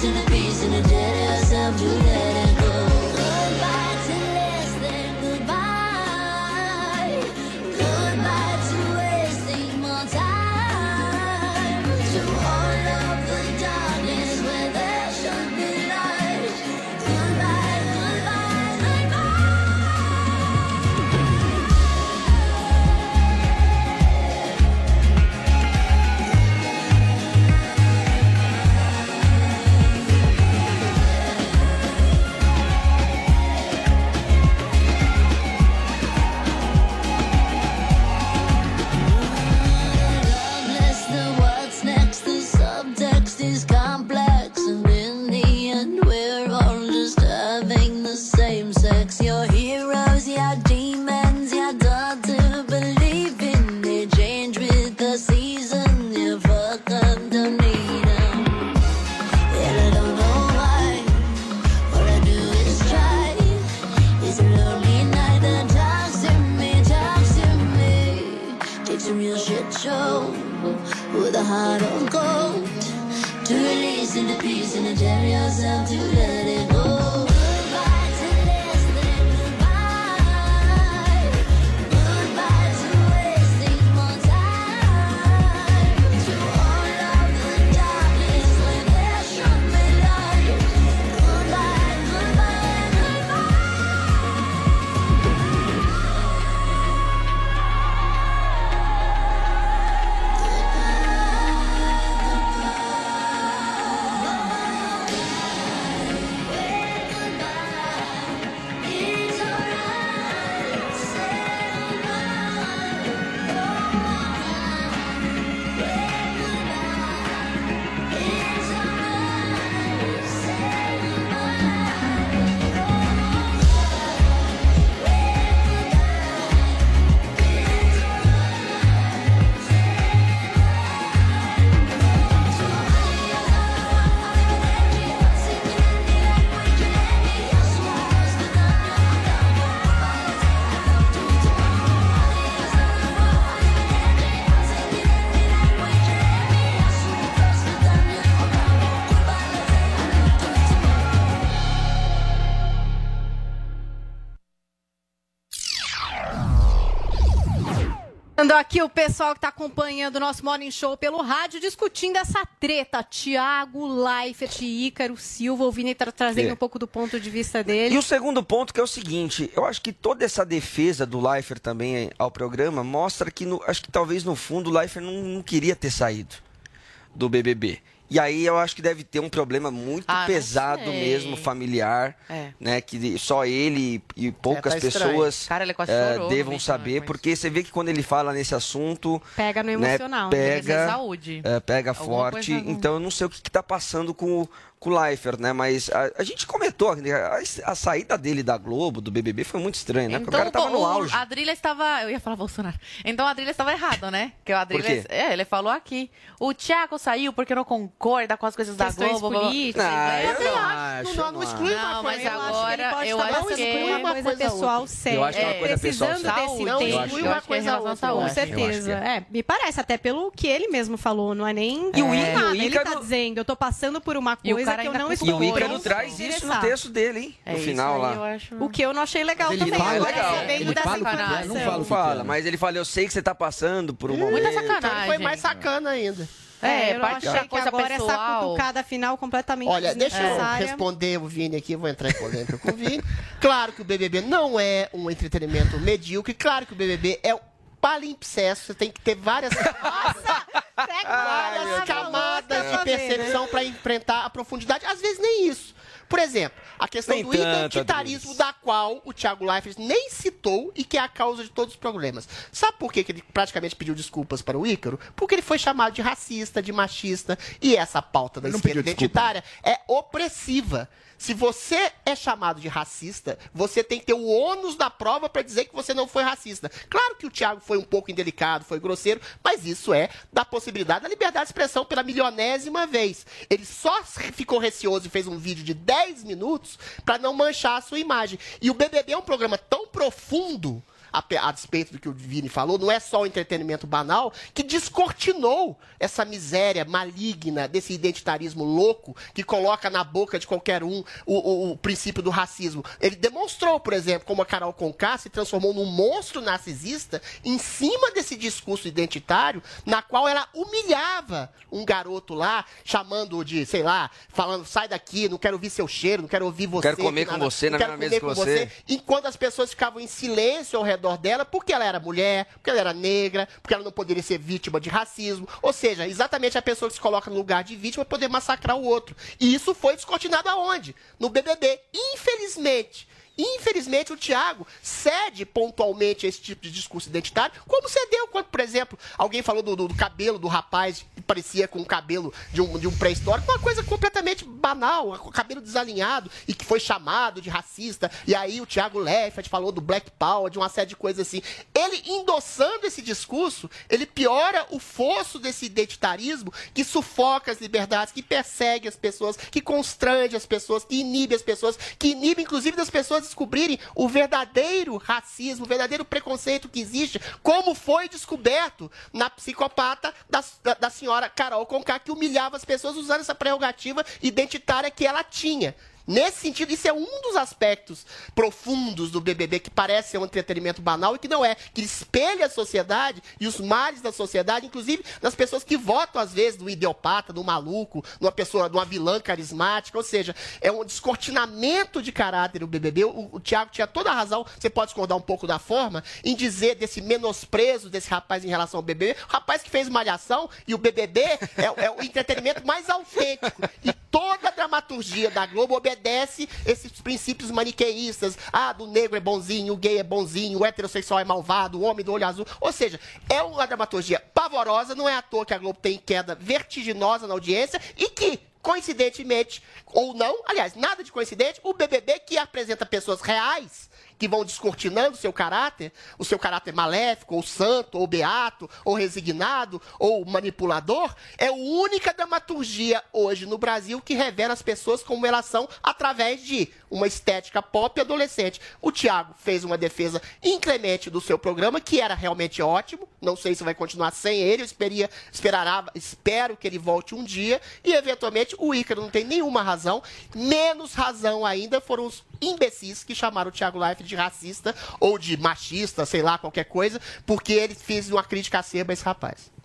to the aqui o pessoal que está acompanhando o nosso Morning Show pelo rádio, discutindo essa treta. Tiago, Leifert, Ícaro, Silva, o Vini tá trazendo É. um pouco do ponto de vista dele. E o segundo ponto que é o seguinte, eu acho que toda essa defesa do Leifert também ao programa mostra que, no- acho que talvez no fundo o Leifert não, não queria ter saído do BBB. E aí eu acho que deve ter um problema muito Ah, pesado mesmo, familiar, É. né? Que só ele e poucas É, tá pessoas Cara, chorou no devam vídeo, saber, porque você vê que quando ele fala nesse assunto, Pega no né, emocional. né? pega, ser saúde. é, pega Alguma forte. Então eu não sei o que, está passando com, o- com o Leifert, né? Mas a, a gente comentou, né, a, a saída dele da Globo, do BBB, foi muito estranha, né? Porque o cara tava no auge. Adrilha estava. Eu ia falar Bolsonaro. Então o Adrilha estava errado, né? Que o Adrilha. quê? É, ele falou aqui. O Thiago saiu porque não concorda com as coisas da Questões Globo. políticas, Ah, eu É, não acho. Não, não exclui uma Não, coisa. mas eu acho que ele agora pode eu acho que é uma coisa pessoal séria. Eu acho que é uma coisa pessoal Precisando séria. desse Não, tempo. eu acho exclui que é. uma coisa a Com outra. Eu que certeza. é. Me parece, até pelo que ele mesmo falou, não é nem E o é. Ícaro- nada. o Ele Ícaro- tá dizendo, eu tô passando por uma E o coisa que eu não estou E o Ícaro traz isso no texto dele, hein? É no isso final aí, lá. eu acho- O que eu não achei legal ele também. fala, agora, legal. Ele dessa fala não fala Não fala, mas ele fala, eu sei que você tá passando por um momento. Muita Então sacanagem. ele foi mais sacana ainda. É, eu parte achei da que coisa agora essa pessoal. cutucada final completamente Olha, deixa eu desnecessária. responder o Vini aqui, vou entrar em polêmica com o Vini. Claro que o BBB não é um entretenimento medíocre, claro que o BBB é um palimpsesto, você tem que ter várias, várias camadas de percepção para enfrentar a profundidade, às vezes nem isso. Por exemplo, a questão Nem do identitarismo da qual o Thiago Leifert nem citou e que é a causa de todos os problemas. Sabe por que que ele praticamente pediu desculpas para o Ícaro? Porque ele foi chamado de racista, de machista, e essa pauta da Ele esquerda identitária é opressiva. Se você é chamado de racista, você tem que ter o ônus da prova para dizer que você não foi racista. Claro que o Thiago foi um pouco indelicado, foi grosseiro, mas isso é da possibilidade da liberdade de expressão pela milionésima vez. Ele só ficou receoso e fez um vídeo de 10 minutos para não manchar a sua imagem. E o BBB é um programa tão profundo a, a despeito do que o Vini falou, não é só o entretenimento banal, que descortinou essa miséria maligna desse identitarismo louco que coloca na boca de qualquer um o, o- o princípio do racismo. Ele demonstrou, por exemplo, como a Carol Conká se transformou num monstro narcisista em cima desse discurso identitário, na qual ela humilhava um garoto lá, chamando de, sei lá, falando, sai daqui, não quero ouvir seu cheiro, não quero ouvir você. Quero comer com você não na quero mesma mesa que com você. enquanto as pessoas ficavam em silêncio ao redor dela, porque ela era mulher, porque ela era negra, porque ela não poderia ser vítima de racismo. Ou seja, exatamente a pessoa que se coloca no lugar de vítima poder massacrar o outro. E isso foi descortinado aonde? No BBB. Infelizmente. Infelizmente, o Tiago cede pontualmente a esse tipo de discurso identitário, como cedeu quando, por exemplo, alguém falou do, do- do cabelo do rapaz que parecia com o cabelo de um, de um pré-histórico, uma coisa completamente banal, cabelo desalinhado e que foi chamado de racista. E aí o Tiago Leifert falou do Black Power, de uma série de coisas assim. Ele endossando esse discurso, ele piora o fosso desse identitarismo que sufoca as liberdades, que persegue as pessoas, que constrange as pessoas, que inibe as pessoas, que inibe inclusive das pessoas descobrirem o verdadeiro racismo, o verdadeiro preconceito que existe, como foi descoberto na psicopata da, da, da senhora Carol Conká, que humilhava as pessoas usando essa prerrogativa identitária que ela tinha. Nesse sentido, isso é um dos aspectos profundos do BBB que parece ser um entretenimento banal e que não é, que espelha a sociedade e os males da sociedade, inclusive das pessoas que votam às vezes no idiopata, no maluco, numa pessoa, numa vilã carismática, ou seja, é um descortinamento de caráter do BBB. O, o Tiago tinha toda a razão, você pode discordar um pouco da forma, em dizer desse menosprezo desse rapaz em relação ao BBB, o rapaz que fez malhação e o BBB é, é o entretenimento mais autêntico. E toda a dramaturgia da Globo obedece esses princípios maniqueístas. Ah, do negro é bonzinho, o gay é bonzinho, o heterossexual é malvado, o homem do olho azul. Ou seja, é uma dramaturgia pavorosa, não é à toa que a Globo tem queda vertiginosa na audiência e que, coincidentemente, ou não, aliás, nada de coincidente, o BBB que apresenta pessoas reais que vão descortinando o seu caráter, o seu caráter maléfico, ou santo, ou beato, ou resignado, ou manipulador, é a única dramaturgia hoje no Brasil que revela as pessoas como elas são através de uma estética pop adolescente. O Tiago fez uma defesa inclemente do seu programa, que era realmente ótimo. Não sei se vai continuar sem ele, eu esperia, espero que ele volte um dia. E, eventualmente, o Ícaro não tem nenhuma razão. Menos razão ainda foram os imbecis que chamaram o Thiago Leifert de racista ou de machista, sei lá, qualquer coisa, porque ele fez uma crítica acerba a esse rapaz.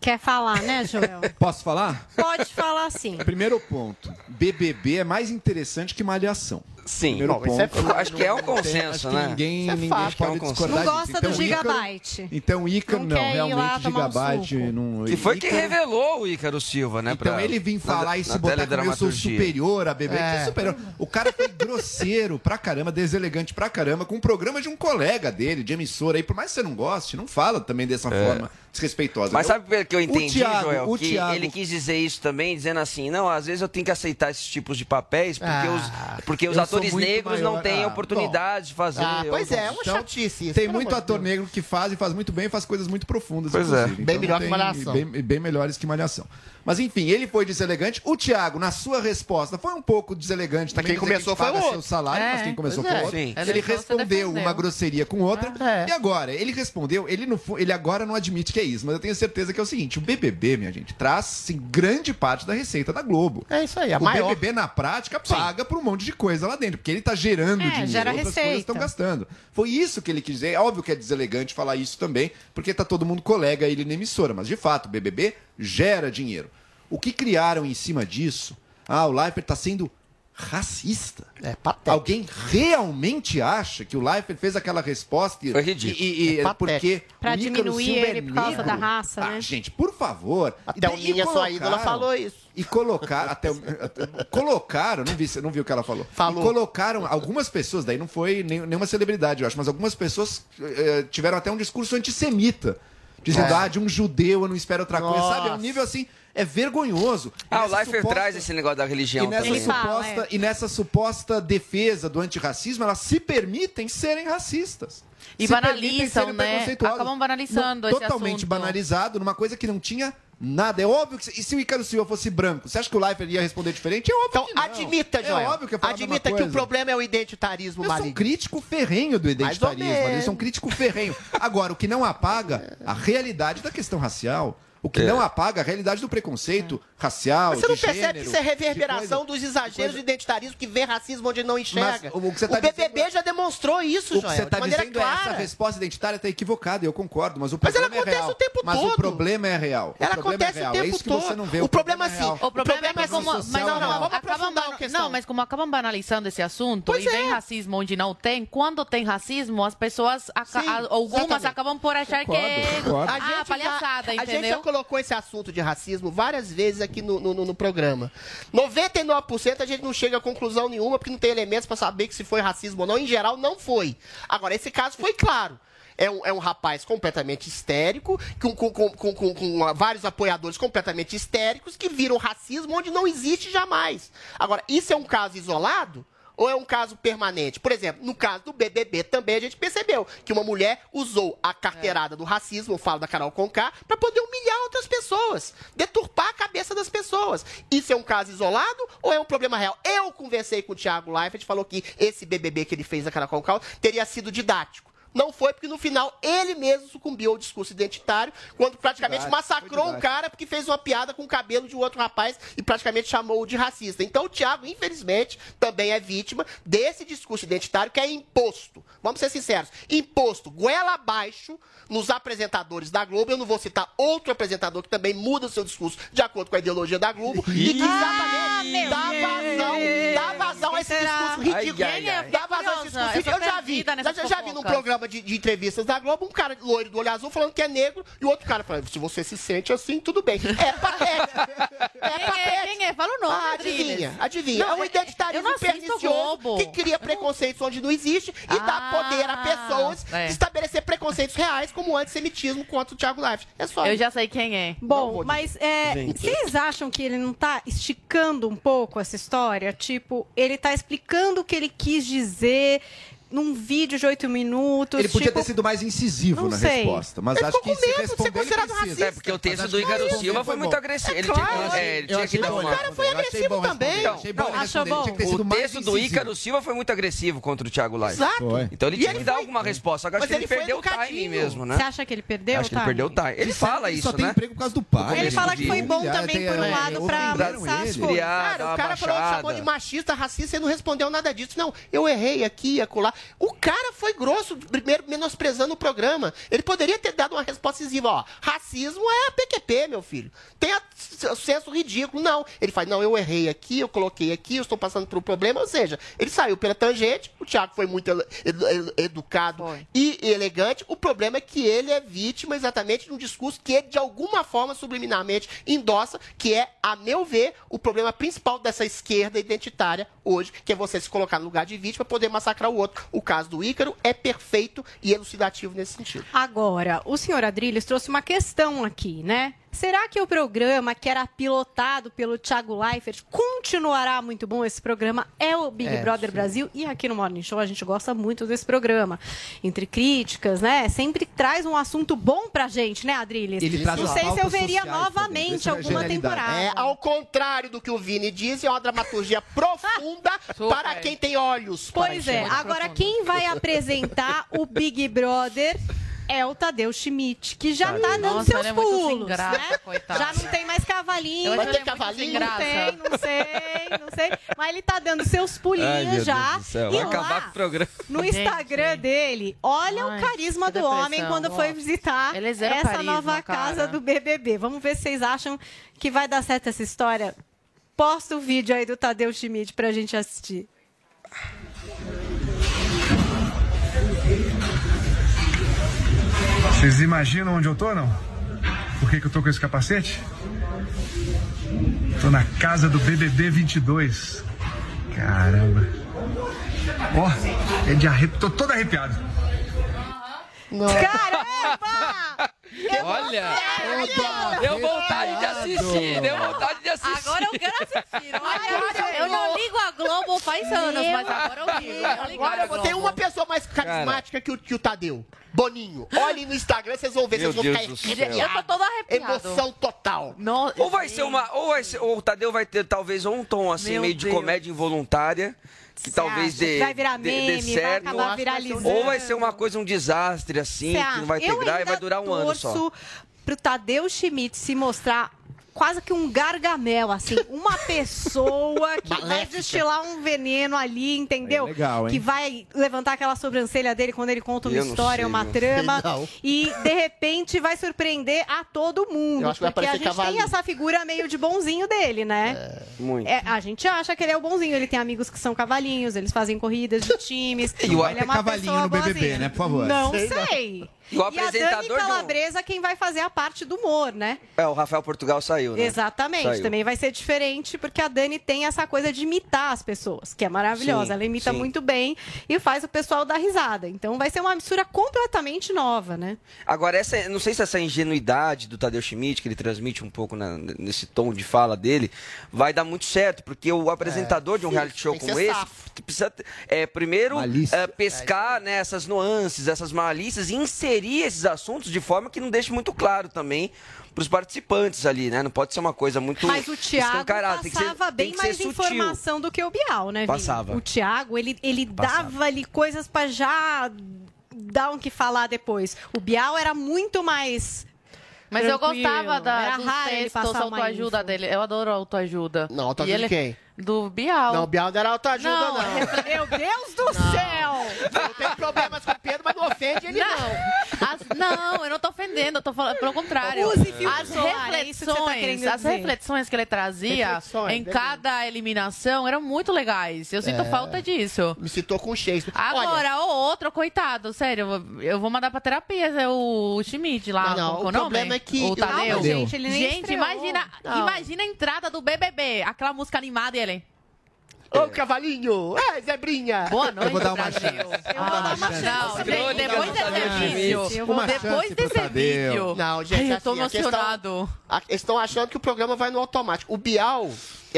Quer falar, né, Joel? Posso falar? Pode falar sim. Primeiro ponto. BBB é mais interessante que Malhação. Sim. Primeiro Bom, ponto. isso é fato. Acho que é um Não tem- consenso, que né? Ninguém, Isso é ninguém fato. Que é um consenso. discordar Não gosta do Então, Ícaro- Gigabyte. Então, Ícaro, Não não, realmente, um Gigabyte suco. não... Que foi Ícaro- revelou o Ícaro Silva, né? Então pra- ele na- falar e se na botar como eu sou superior a bebê, É. que superior. O cara foi grosseiro pra caramba, deselegante pra caramba, com um programa de um colega dele, de emissora aí. Por mais que você não goste, não fala também dessa É. forma desrespeitosa. Mas Eu- sabe pelo que eu O entendi, Thiago- Joel? o que Thiago- ele quis dizer isso também, dizendo assim, não, às vezes eu tenho que aceitar esses tipos de papéis, porque Ah, os, porque os sou atores negros maior. não têm Ah, oportunidade de fazer. Ah, pois é, é uma Então, chatice isso. Tem muito ator Deus. negro que faz e faz muito bem e faz coisas muito profundas. Pois é. Bem Então melhor tem- que Malhação. Bem, bem melhores que Malhação. Mas enfim, ele foi deselegante. O Thiago, na sua resposta, foi um pouco deselegante também. quem que começou paga foi o seu salário, É, mas quem começou foi é. outro. Sim. Ele respondeu uma grosseria com outra. É. E agora, ele respondeu, ele, ele agora não admite que é isso, mas eu tenho certeza que é o seguinte: o BBB, minha gente, traz sim, grande parte da receita da Globo. É isso aí, a o maior. BBB, na prática, paga por um monte de coisa lá dentro, porque ele tá gerando É, dinheiro. gera outras receita. coisas estão gastando. Foi isso que ele quis dizer. É óbvio que é deselegante falar isso também, porque tá todo mundo colega ele na emissora. Mas, de fato, o BBB gera dinheiro. O que criaram em cima disso? Ah, o Leifert tá sendo racista. É patético. Alguém realmente acha que o Leifert fez aquela resposta e, Foi ridículo. e, e- É porque Ícaro diminuir Silva é ele por causa da raça, Ah, né? gente, por favor. Até o Minha Sua Ídola falou isso. E colocaram, até, o- até- colocaram, não vi, não vi o que ela falou. Falou. E colocaram algumas pessoas, daí não foi nem- nenhuma celebridade, eu acho, mas algumas pessoas eh, tiveram até um discurso antissemita. Dizendo, É. ah, de um judeu eu não espero outra coisa, sabe? É um Nossa. nível assim, é vergonhoso. Ah, o Leifert suposta- traz esse negócio da religião e nessa, também. Ele fala, suposta, é. e nessa suposta defesa do antirracismo, elas se permitem serem racistas. E banalizam, né? Acabam banalizando Não, esse Totalmente assunto. banalizado, numa coisa que não tinha nada. É óbvio que... se- E se o Icaro Silva fosse branco, você acha que o Leifert ia responder diferente? É óbvio Então, que não. admita, É Joel. óbvio que admita que o problema é o identitarismo Eu sou um crítico ferrenho do identitarismo. Eu sou um crítico ferrenho. Agora, o que não apaga a realidade da questão racial, o que É. não apaga a realidade do preconceito racial, Mas você não de percebe gênero, que isso é de reverberação dos exageros do identitarismo que vê racismo onde não enxerga? Mas o que você tá BBB dizendo- já demonstrou isso, O que Joel, você está dizendo é essa clara. resposta identitária está equivocada, eu concordo, mas o Mas ela problema é acontece real. o tempo mas todo. o problema é real. Ela o problema acontece é real. o tempo é isso que todo. você não vê. O problema, é real. O problema é como, social mas não, é não, vamos aprofundar a questão. não, mas como acabam banalizando esse assunto Pois e vem é. racismo onde não tem, quando tem racismo, as pessoas, Sim, algumas acabam por achar que é ah, palhaçada, entendeu? Colocou esse assunto de racismo várias vezes aqui no, no, no- programa. 99% a gente não chega a conclusão nenhuma porque não tem elementos para saber que se foi racismo ou não. Em geral, não foi. Agora, esse caso foi claro. É um, é um rapaz completamente histérico, com, com, com, com, vários apoiadores completamente histéricos que viram racismo onde não existe jamais. Agora, isso é um caso isolado? Ou é um caso permanente? Por exemplo, no caso do BBB também a gente percebeu que uma mulher usou a carteirada do racismo, eu falo da Carol Conká, para poder humilhar outras pessoas, deturpar a cabeça das pessoas. Isso é um caso isolado ou é um problema real? Eu conversei com o Thiago Leifert, falou que esse BBB que ele fez da Carol Conká teria sido didático. Não foi, porque no final ele mesmo sucumbiu ao discurso identitário, quando praticamente Didático, massacrou um cara porque fez uma piada com o cabelo de um outro rapaz e praticamente chamou-o de racista. Então o Thiago, infelizmente, também é vítima desse discurso identitário que é imposto. Vamos ser sinceros. Imposto, goela abaixo nos apresentadores da Globo. Eu não vou citar outro apresentador que também muda o seu discurso de acordo com a ideologia da Globo e que exatamente dá vazão, dá vazão a esse discurso ridículo. Ai, ai, ai. Dá vazão a esse discurso ridículo. eu Eu tô já vi, já, já, já vi num programa de, de entrevistas da Globo, um cara loiro do olho azul falando que é negro e o outro cara falando, se você se sente assim, tudo bem. É patético. É Quem é? Quem é? Fala o nome, Ah, adivinha, adivinha. Não, é um identitarismo pernicioso que cria preconceitos onde não existe e dá poder a pessoas é. de estabelecer preconceitos reais como o antissemitismo contra o Thiago Leifert. É só Eu isso. já sei quem é. Bom, mas é, vocês acham que ele não tá esticando um pouco essa história? Tipo, ele tá explicando o que ele quis dizer num vídeo de oito minutos. Ele podia tipo, ter sido mais incisivo não na sei. resposta, mas Ele acho ficou que com se medo de considerado racista. É, porque o texto do que responder Silva foi muito agressivo. É Ele claro. tinha, é, ele tinha que dar uma... Eu achei bom responder. Eu achei bom que o texto do. Ícaro Silva foi muito agressivo contra o Thiago Leifert. Exato. Foi. Então ele E tinha ele que dar foi- alguma resposta. Agora Mas acho que ele, foi perdeu o timing mesmo, né? Você acha que ele perdeu? Acho que ele perdeu o time. Ele fala isso, só tem né? emprego por causa do pai. Ele fala que foi bom também por um é, lado pra avançar as coisas. Cara, o cara falou que chamou de machista, racista e não respondeu nada disso. Não, eu errei aqui, acolá. O cara foi grosso, primeiro menosprezando o programa. Ele poderia ter dado uma resposta incisiva, ó. Racismo é a PQP, meu filho. Tem o senso ridículo. Não. Ele faz, não, eu errei aqui, eu coloquei aqui, eu estou passando por um problema. Ou seja, ele saiu pela tangente, o Thiago foi muito edu- edu- educado e elegante. O problema é que ele é vítima exatamente de um discurso que ele, de alguma forma, subliminarmente endossa, que é, a meu ver, o problema principal dessa esquerda identitária hoje, que é você se colocar no lugar de vítima poder massacrar o outro. O caso do Ícaro é perfeito e elucidativo nesse sentido. Agora, o senhor Adrilles trouxe uma questão aqui, né? Será que o programa que era pilotado pelo Thiago Leifert continuará muito bom? Esse programa é o Big É, Brother sim. Brasil e aqui no Morning Show a gente gosta muito desse programa. Entre críticas, né? Sempre traz um assunto bom pra gente, né, Adrilles? Ele traz Não sei se eu veria novamente alguma temporada. É, ao contrário do que o Vini diz, é uma dramaturgia profunda para quem tem olhos. para Pois é, agora quem vai apresentar o Big Brother é o Tadeu Schmidt, que já tá dando Nossa, seus é pulos, graça, né? Já não tem mais cavalinho. Não ele muito sem Não tem, não sei, não sei. Mas ele tá dando seus pulinhos Ai, já. E Vai lá, acabar com o programa. no Gente. Instagram dele, olha Ai, o carisma do homem quando foi visitar Ele é essa carisma, nova cara. casa do BBB. Vamos ver se vocês acham que vai dar certo essa história. Posta o vídeo aí do Tadeu Schmidt pra gente assistir. Vocês imaginam onde eu tô, não? Por que, que eu tô com esse capacete? Tô na casa do BBB 22. Caramba. Ó, é de arrepio. Tô todo arrepiado. Caramba! Olha, deu vontade de assistir, deu vontade de assistir. Agora eu quero assistir. Olha, eu não ligo a Globo faz anos, mas agora eu ligo. Eu Agora ter uma pessoa mais carismática que, o, que o Tadeu. Boninho. Olhem no Instagram, vocês vão ver, Meu vocês vão Deus ficar arrepiados. Eu tô toda arrepiada. Emoção total. Ou vai ser uma. Ou, vai ser, ou o Tadeu vai ter talvez um tom assim, Meu meio de Deus. comédia involuntária. Que talvez dê, Vai virar dê- dê meme, vai certo. acabar viralizando. Ou vai ser uma coisa, um desastre assim, Cê que não vai ter graça e vai durar um ano só. pro Tadeu Schmidt se mostrar quase que um gargamel, assim, uma pessoa que vai destilar um veneno ali, entendeu? É legal, hein? Que vai levantar aquela sobrancelha dele quando ele conta uma Eu história, sei, uma trama. Não. E, de repente, vai surpreender a todo mundo. Eu acho que vai porque a gente tem essa figura meio de bonzinho dele, né? Muito. É, a gente acha que ele é o bonzinho. Ele tem amigos que são cavalinhos, eles fazem corridas de times. E o é uma cavalinho no BBB, boazinha. né, por favor? Não Sei sei. E o a Dani apresentador de um- Calabresa quem vai fazer a parte do humor, né? É, o Rafael Portugal saiu, né? Exatamente. Saiu. Também vai ser diferente, porque a Dani tem essa coisa de imitar as pessoas, que é maravilhosa. Sim, Ela imita sim. muito bem e faz o pessoal dar risada. Então vai ser uma mistura completamente nova, né? Agora, essa, não sei se essa ingenuidade do Tadeu Schmidt, que ele transmite um pouco na- nesse tom de fala dele, vai dar muito certo, porque o apresentador de um sim, reality show como esse, safo. precisa, é, primeiro, é, pescar né, essas nuances, essas malícias, e inserir esses assuntos de forma que não deixe muito claro também para os participantes ali, né? Não pode ser uma coisa muito Mas o Thiago escancarada, tem que ser- passava tem bem mais sutil. informação do que o Bial, né, Vini? Passava. O Thiago, ele, ele Passava. dava ali coisas pra já dar o que falar depois. O Bial era muito mais. Mas eu tranquilo. gostava da, Era dos raro ele textos, autoajuda dele. Eu adoro autoajuda. Não, autoajuda de quem? Do Bial. Não, o Bial não era autoajuda, não. Não, Meu Deus do céu! Eu tenho problemas com o Pedro, mas não ofende ele, não. As- não, eu não tô ofendendo, eu tô falando pelo contrário. Use filtro as solar, é isso que você tá reflexões, querendo as dizer. reflexões que ele trazia Reflexões, em cada eliminação eram muito legais. Eu sinto É. falta disso. Me citou com o Shakespeare. Agora, o outro, coitado, sério, eu- vou mandar pra terapia é o Schmidt lá. Não, não, o é nome? problema é que- O Tadeu. Não, gente, ele nem Gente, estreou. imagina, Não. imagina a entrada do BBB, aquela música animada e ele... Ô, cavalinho! É, Zebrinha! Boa noite, Eu vou dar uma Brasil. chance. Eu vou dar dar uma uma chance. Não, gente, depois do desse Tadeu vídeo. Uma depois chance pro desse Tadeu. vídeo, Não, gente, Ai, eu tô assim, a questão- emocionado. A- Eles estão achando que o programa vai no automático. O Bial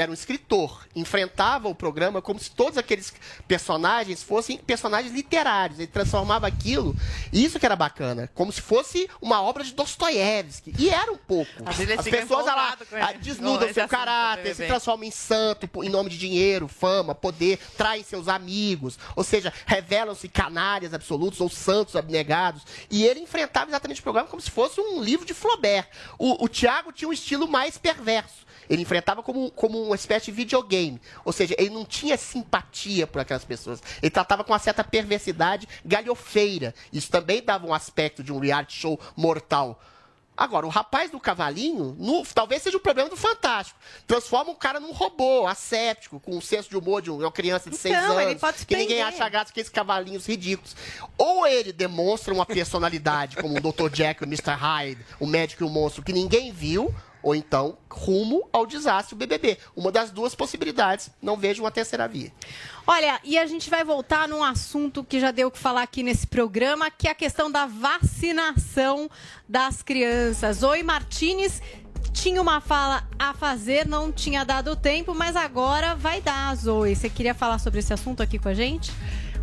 era um escritor, enfrentava o programa como se todos aqueles personagens fossem personagens literários. Ele transformava aquilo, isso que era bacana, como se fosse uma obra de Dostoiévski. E era um pouco. As pessoas lá, desnudam seu caráter, se transformam em santo em nome de dinheiro, fama, poder, traem seus amigos, ou seja, revelam-se canárias absolutos ou santos abnegados. E ele enfrentava exatamente o programa como se fosse um livro de Flaubert. O, o Tiago tinha um estilo mais perverso. Ele enfrentava como, como uma espécie de videogame. Ou seja, ele não tinha simpatia por aquelas pessoas. Ele tratava com uma certa perversidade galhofeira. Isso também dava um aspecto de um reality show mortal. Agora, o rapaz do cavalinho, no- talvez seja o problema do Fantástico. Transforma o cara num robô, asséptico, com um senso de humor de uma criança de seis Então, ele anos. que ninguém acha graça com esses cavalinhos ridículos. Ou ele demonstra uma personalidade, como o Dr. Jack, o Mr. Hyde, o médico e o monstro, que ninguém viu, ou então rumo ao desastre, BBB. Uma das duas possibilidades. Não vejo uma terceira via. Olha, e a gente vai voltar num assunto que já deu o que falar aqui nesse programa, que é a questão da vacinação das crianças. Oi, Martinez. Tinha uma fala a fazer, não tinha dado tempo, mas agora vai dar, Zoe. Você queria falar sobre esse assunto aqui com a gente?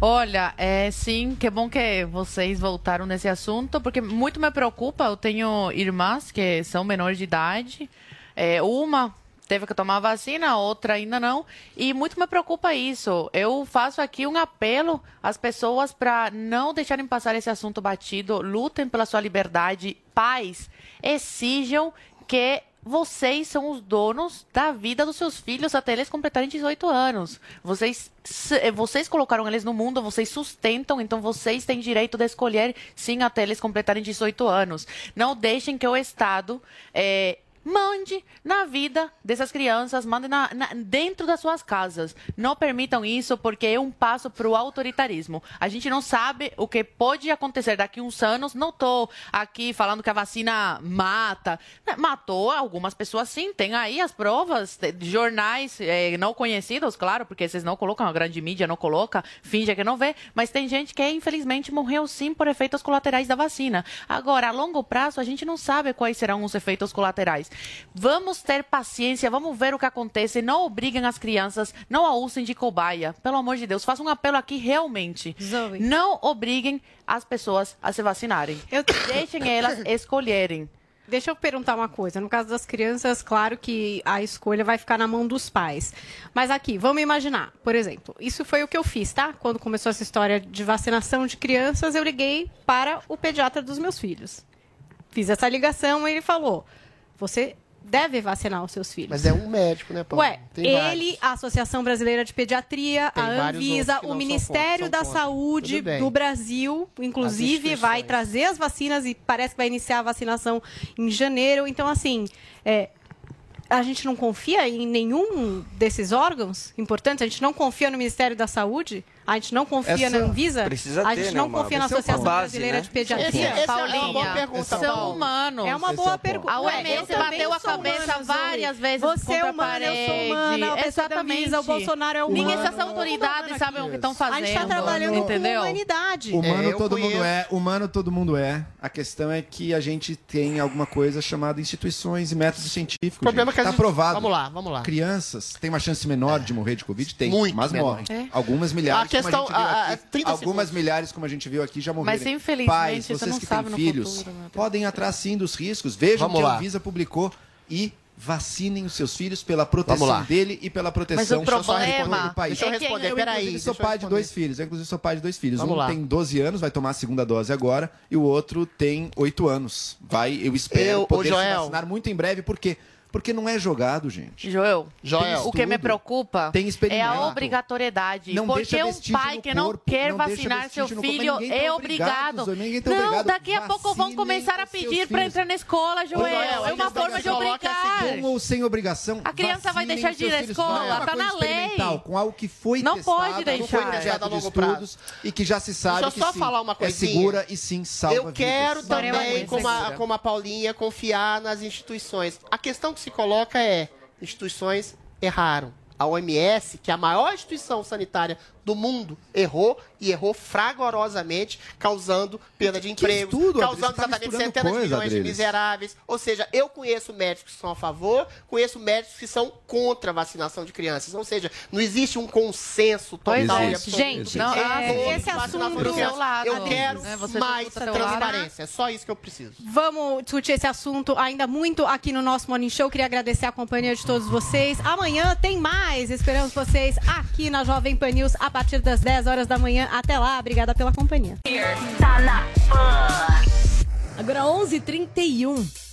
Olha, é sim, que bom que vocês voltaram nesse assunto, porque muito me preocupa. Eu tenho irmãs que são menores de idade. É, uma teve que tomar vacina, a outra ainda não. E muito me preocupa isso. Eu faço aqui um apelo às pessoas para não deixarem passar esse assunto batido. Lutem pela sua liberdade. Pais, exijam que vocês são os donos da vida dos seus filhos até eles completarem 18 anos. Vocês, se- vocês colocaram eles no mundo, vocês sustentam, então vocês têm direito de escolher sim até eles completarem 18 anos. Não deixem que o Estado eh, mande na vida dessas crianças, mande na- na- dentro das suas casas. Não permitam isso porque é um passo para o autoritarismo. A gente não sabe o que pode acontecer daqui uns anos. Não estou aqui falando que a vacina mata. Matou algumas pessoas, sim. Tem aí as provas jornais eh, não conhecidos, claro, porque vocês não colocam, a grande mídia não coloca, finge que não vê. Mas tem gente que, infelizmente, morreu sim por efeitos colaterais da vacina. Agora, a longo prazo, a gente não sabe quais serão os efeitos colaterais. Vamos ter paciência, vamos ver o que acontece. Não obriguem as crianças, não a usem de cobaia. Pelo amor de Deus, faça um apelo aqui realmente. Não obriguem as pessoas a se vacinarem. Deixem elas escolherem. Deixa eu perguntar uma coisa. No caso das crianças, claro que a escolha vai ficar na mão dos pais. Mas aqui, vamos imaginar, por exemplo, isso foi o que eu fiz, tá? Quando começou essa história de vacinação de crianças, eu liguei para o pediatra dos meus filhos. Fiz essa ligação e ele falou: você deve vacinar os seus filhos. Mas é um médico, né, Paulo? Ué, Tem ele, a Associação Brasileira de Pediatria, Tem a vários Anvisa, o Ministério contra, da contra. Saúde do Brasil, inclusive, vai trazer as vacinas e parece que vai iniciar a vacinação em janeiro. Então, assim, é, a gente não confia em nenhum desses órgãos importantes? A gente não confia no Ministério da Saúde? A gente não confia Essa- na Anvisa? precisa a gente né, não uma- confia na é uma Associação base, Brasileira né? de Pediatria? Esse- essa é uma Paulinha, boa pergunta, são humanos. É uma é boa o ponto. pergunta. A OMS eu também bateu a cabeça humana, várias vezes Você é humana, eu sou humana, Exatamente. O Bolsonaro é humano. Ninguém essas autoridades sabem o que estão fazendo. A gente tá trabalhando entendeu? com humanidade. Humano É, todo conheço. mundo é, humano todo mundo é. A questão é que a gente tem alguma coisa chamada instituições e métodos científicos. O problema é que está gente- provado. Vamos lá, vamos lá. Crianças têm uma chance menor de morrer de Covid? Tem, Muito mas menor. morrem. É. Algumas milhares, questão- como a aqui. 30 Algumas segundos. milhares, como a gente viu aqui, já morreram. Mas, infelizmente, Pais, você vocês não que têm filhos, futuro, Deus. podem atrás sim dos riscos. Vejam Vamos que lá. a Anvisa publicou e vacinem os seus filhos pela proteção dele e pela proteção Mas o eu problema do país. Deixa eu é responder, eu, peraí. inclusive, sou eu pai de dois filhos. Eu, inclusive, sou pai de dois filhos. Vamos um lá. tem 12 anos, vai tomar a segunda dose agora, e o outro tem 8 anos. Vai, eu espero Eu- poder se vacinar muito em breve, por quê? Porque não é jogado, gente. Joel, Joel. o que me preocupa tem é a obrigatoriedade. Não porque deixa um pai no que não corpo, quer não deixa vacinar seu corpo, filho tá é obrigado, obrigado. Tá não, obrigado. daqui a pouco vão começar a pedir para entrar na escola, Joel. Joel, é uma forma de é obrigar. Com ou sem obrigação. A criança vai deixar de ir na escola, é uma tá coisa na lei. Com algo que foi Não testado, pode não deixar. foi Testado a longo prazo. estudos e que já se sabe Deixa eu que só sim, falar uma é segura e sim salva Eu quero vidas. também, como a, como a Paulinha, confiar nas instituições. A questão que se coloca é: instituições erraram. A OMS, que é a maior instituição sanitária do mundo, errou e errou fragorosamente, causando perda de emprego, causando tá exatamente misturando centenas de coisa, milhões de miseráveis. Ou seja, eu conheço médicos que são a favor, conheço médicos que são contra a vacinação de crianças. Ou seja, não existe um consenso total Pois e é. absoluto. Gente, Não, é, ah, Todos esse assunto... de do seu lado, Eu quero né? Mais transparência. É só isso que eu preciso. Vamos discutir esse assunto ainda muito aqui no nosso Morning Show. Queria agradecer a companhia de todos vocês. Amanhã tem mais. Esperamos vocês aqui na Jovem Pan News a partir das 10 horas da manhã. Até lá. Obrigada pela companhia. Tá na pan. Agora 11h31.